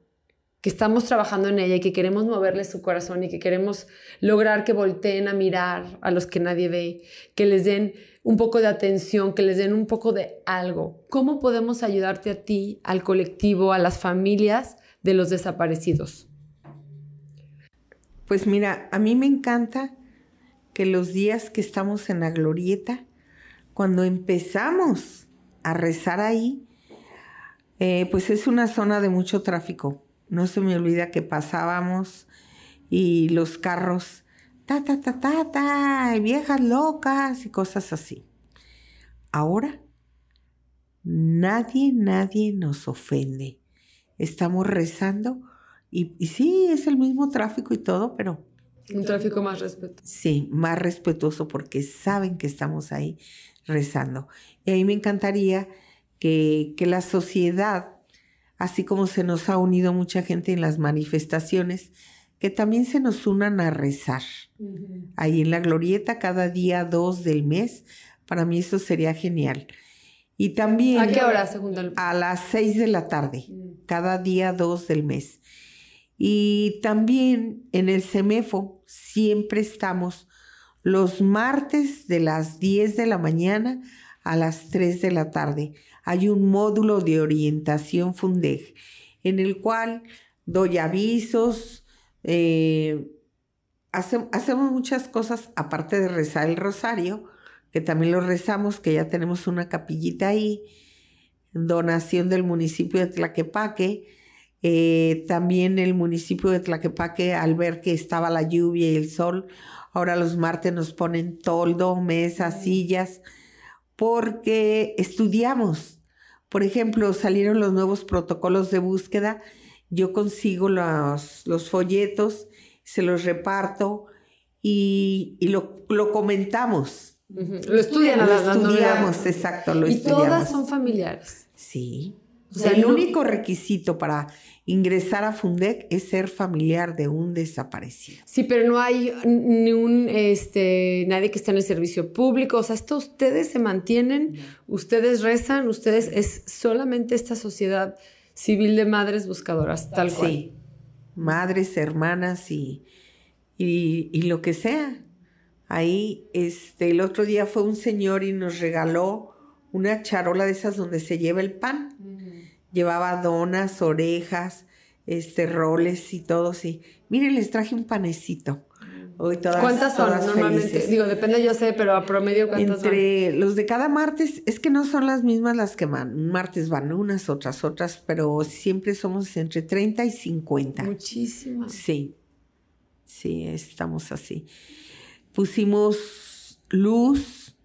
que estamos trabajando en ella y que queremos moverle su corazón y que queremos lograr que volteen a mirar a los que nadie ve, que les den un poco de atención, que les den un poco de algo. ¿Cómo podemos ayudarte a ti, al colectivo, a las familias de los desaparecidos? Pues mira, a mí me encanta que los días que estamos en la glorieta, cuando empezamos a rezar ahí, eh, pues es una zona de mucho tráfico no se me olvida que pasábamos y los carros, ta, ta, ta, ta, ta, viejas locas y cosas así. Ahora, nadie, nadie nos ofende. Estamos rezando y, y sí, es el mismo tráfico y todo, pero... Un tráfico más respetuoso. Sí, más respetuoso porque saben que estamos ahí rezando. Y a mí me encantaría que, que la sociedad así como se nos ha unido mucha gente en las manifestaciones, que también se nos unan a rezar. Ahí en la glorieta cada día dos del mes, para mí eso sería genial. Y también... ¿A qué hora, según A las seis de la tarde, mm. cada día dos del mes. Y también en el CEMEFO siempre estamos los martes de las 10 de la mañana a las 3 de la tarde hay un módulo de orientación Fundeg en el cual doy avisos, eh, hacemos muchas cosas aparte de rezar el rosario, que también lo rezamos, que ya tenemos una capillita ahí, donación del municipio de Tlaquepaque. Eh, también el municipio de Tlaquepaque, al ver que estaba la lluvia y el sol, ahora los martes nos ponen toldo, mesas, sillas, porque estudiamos. Por ejemplo, salieron los nuevos protocolos de búsqueda, yo consigo los, los folletos se los reparto y, lo, comentamos. Lo estudian Lo estudiamos, exacto, lo y todas son familiares. Sí. O sea, el único requisito para ingresar a Fundec es ser familiar de un desaparecido. Sí, pero no hay ni un, este, nadie que esté en el servicio público. O sea, esto ustedes se mantienen, ustedes rezan, ustedes es solamente esta sociedad civil de madres buscadoras, tal cual. Sí madres, hermanas y, y, lo que sea. Ahí, este, el otro día fue un señor y nos regaló una charola de esas donde se lleva el pan. Llevaba donas, orejas, este, roles y todo, sí. Miren, les traje un panecito. Hoy todas, ¿Cuántas son normalmente? Digo, depende, yo sé, pero a promedio cuántas Entre los de cada martes, es que no son las mismas las que van. Un martes van unas, otras, otras, pero siempre somos entre 30 y 50. Muchísimas. Sí, sí, estamos así. Pusimos luz,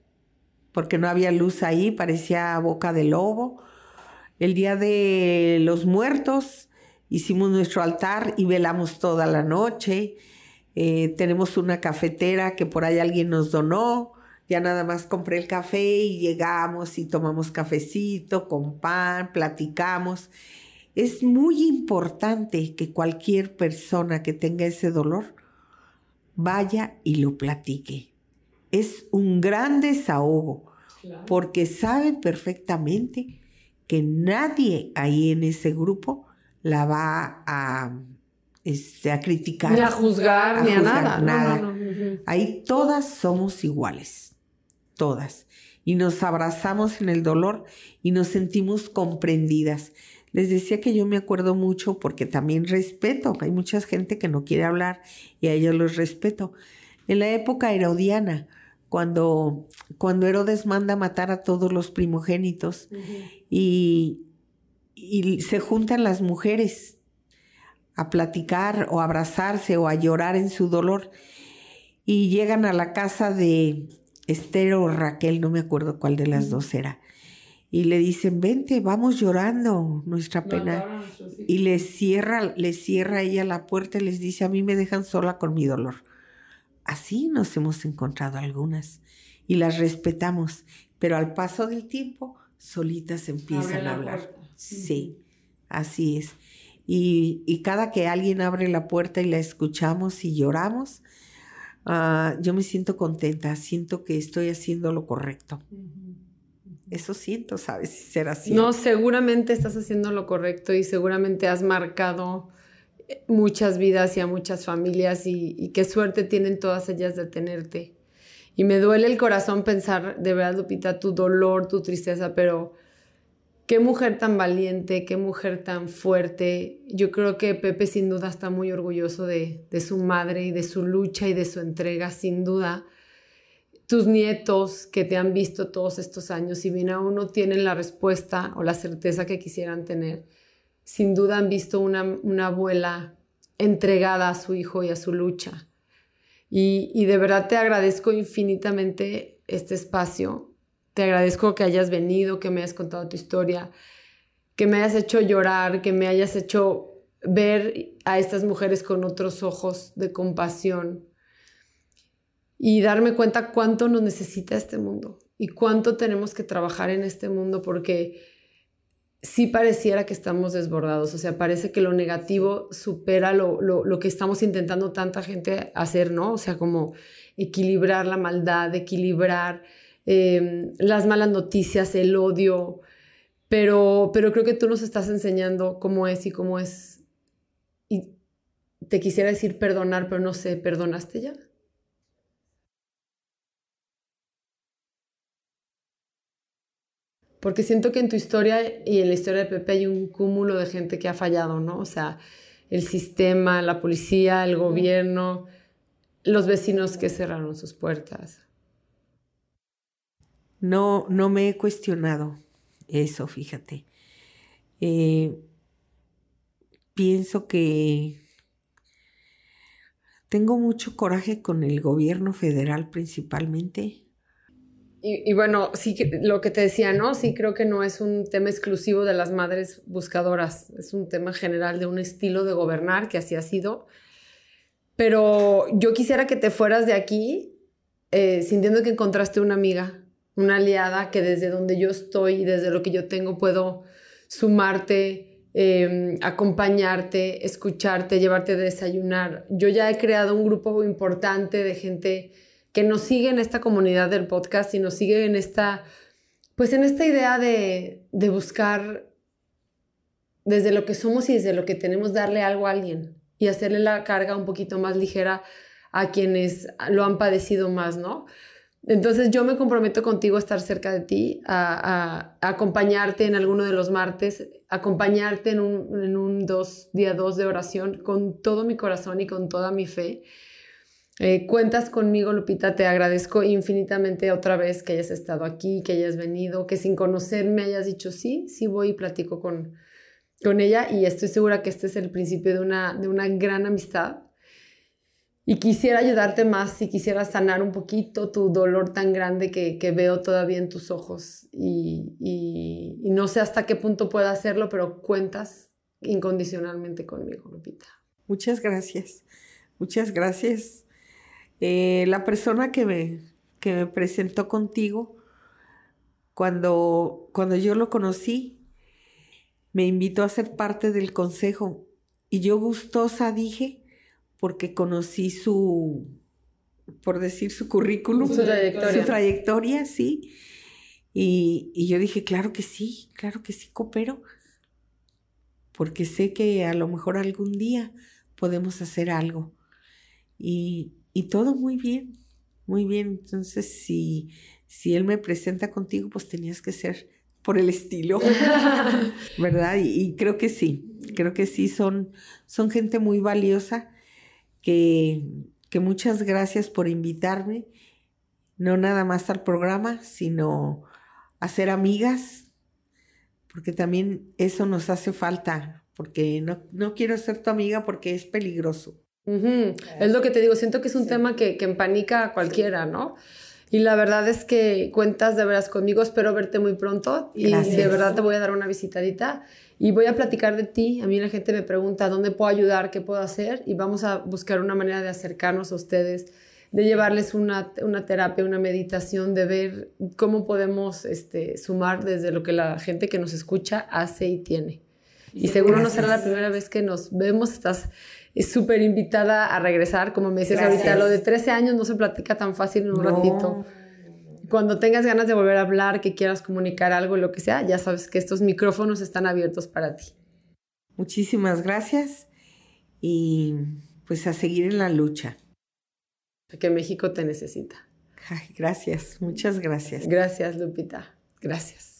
porque no había luz ahí, parecía boca de lobo. El día de los muertos hicimos nuestro altar y velamos toda la noche eh, tenemos una cafetera que por ahí alguien nos donó. Ya nada más compré el café y llegamos y tomamos cafecito con pan, platicamos. Es muy importante que cualquier persona que tenga ese dolor vaya y lo platique. Es un gran desahogo porque saben perfectamente que nadie ahí en ese grupo la va a este, a criticar. Ni a juzgar, ni a nada. nada. Ahí todas somos iguales, todas. Y nos abrazamos en el dolor y nos sentimos comprendidas. Les decía que yo me acuerdo mucho porque también respeto. Hay mucha gente que no quiere hablar y a ellos los respeto. En la época herodiana, cuando, cuando Herodes manda matar a todos los primogénitos y, y se juntan las mujeres a platicar o a abrazarse o a llorar en su dolor. Y llegan a la casa de Esther o Raquel, no me acuerdo cuál de las dos era. Y le dicen, vente, vamos llorando nuestra pena. Y le cierra, le cierra ella la puerta y les dice, a mí me dejan sola con mi dolor. Así nos hemos encontrado algunas y las respetamos, pero al paso del tiempo solitas empiezan a hablar. Sí, así es. Y, cada que alguien abre la puerta y la escuchamos y lloramos, ah, yo me siento contenta, siento que estoy haciendo lo correcto. Eso siento, ¿sabes? Ser así. No, seguramente estás haciendo lo correcto y seguramente has marcado muchas vidas y a muchas familias y, qué suerte tienen todas ellas de tenerte. Y me duele el corazón pensar, de verdad, Lupita, tu dolor, tu tristeza, pero Qué mujer tan valiente, qué mujer tan fuerte. Yo creo que Pepe sin duda está muy orgulloso de, su madre y de su lucha y de su entrega, sin duda. Tus nietos que te han visto todos estos años, si bien aún no tienen la respuesta o la certeza que quisieran tener, sin duda han visto una, una abuela entregada a su hijo y a su lucha. Y, de verdad te agradezco infinitamente este espacio te agradezco que hayas venido, que me hayas contado tu historia, que me hayas hecho llorar, que me hayas hecho ver a estas mujeres con otros ojos de compasión y darme cuenta cuánto nos necesita este mundo y cuánto tenemos que trabajar en este mundo porque sí pareciera que estamos desbordados, o sea, parece que lo negativo supera lo, lo, que estamos intentando tanta gente hacer, ¿no? O sea, como equilibrar la maldad, equilibrar Em, las malas noticias, el odio, pero, pero creo que tú nos estás enseñando cómo es y cómo es. Y te quisiera decir perdonar, pero no sé, ¿perdonaste ya? Porque siento que en tu historia y en la historia de Pepe hay un cúmulo de gente que ha fallado, ¿no? O sea, el sistema, la policía, el gobierno, los vecinos que cerraron sus puertas. No, no me he cuestionado eso, fíjate. Eh, pienso que tengo mucho coraje con el gobierno federal principalmente. Y, bueno, sí, lo que te decía, ¿no? Sí creo que no es un tema exclusivo de las madres buscadoras, es un tema general de un estilo de gobernar que así ha sido. Pero yo quisiera que te fueras de aquí eh, sintiendo que encontraste una amiga, una aliada que desde donde yo estoy y desde lo que yo tengo puedo sumarte, Em, acompañarte, escucharte, llevarte a desayunar. Yo ya he creado un grupo importante de gente que nos sigue en esta comunidad del podcast y nos sigue en esta, pues en esta idea de, de buscar desde lo que somos y desde lo que tenemos darle algo a alguien y hacerle la carga un poquito más ligera a quienes lo han padecido más, ¿no? Entonces yo me comprometo contigo a estar cerca de ti, a, acompañarte en alguno de los martes, acompañarte en un, dos, día dos de oración con todo mi corazón y con toda mi fe. Eh, cuentas conmigo, Lupita, te agradezco infinitamente otra vez que hayas estado aquí, que hayas venido, que sin conocerme hayas dicho sí, sí voy y platico con, con ella y estoy segura que este es el principio de una, de una gran amistad y quisiera ayudarte más y quisiera sanar un poquito tu dolor tan grande que, veo todavía en tus ojos. Y, no sé hasta qué punto pueda hacerlo, pero cuentas incondicionalmente conmigo, Lupita. Muchas gracias. Muchas gracias. Eh, la persona que me, que me presentó contigo, cuando, cuando yo lo conocí, me invitó a ser parte del consejo y yo gustosa dije, porque conocí su, por decir, su currículum, su trayectoria, sí. Y, yo dije, claro que sí, claro que sí, coopero, porque sé que a lo mejor algún día podemos hacer algo. Y, todo muy bien, muy bien. Entonces, si, si él me presenta contigo, pues tenías que ser por el estilo, <laughs> ¿verdad? Y, creo que sí, creo que sí, son, son gente muy valiosa que, muchas gracias por invitarme, no nada más al programa, sino a ser amigas, porque también eso nos hace falta, porque no, no quiero ser tu amiga porque es peligroso. Es lo que te digo, siento que es un tema que, que empanica a cualquiera, ¿no? Y la verdad es que cuentas de veras conmigo, espero verte muy pronto y de verdad te voy a dar una visitadita y voy a platicar de ti. A mí la gente me pregunta dónde puedo ayudar, qué puedo hacer y vamos a buscar una manera de acercarnos a ustedes, de llevarles una, una terapia, una meditación, de ver cómo podemos este, sumar desde lo que la gente que nos escucha hace y tiene. Y seguro no será la primera vez que nos vemos, estás súper invitada a regresar, como me dices ahorita, lo de 13 años no se platica tan fácil en un ratito cuando tengas ganas de volver a hablar, que quieras comunicar algo, lo que sea, ya sabes que estos micrófonos están abiertos para ti. Muchísimas gracias y pues a seguir en la lucha. Que México te necesita. gracias, muchas gracias. Gracias, Lupita. Gracias.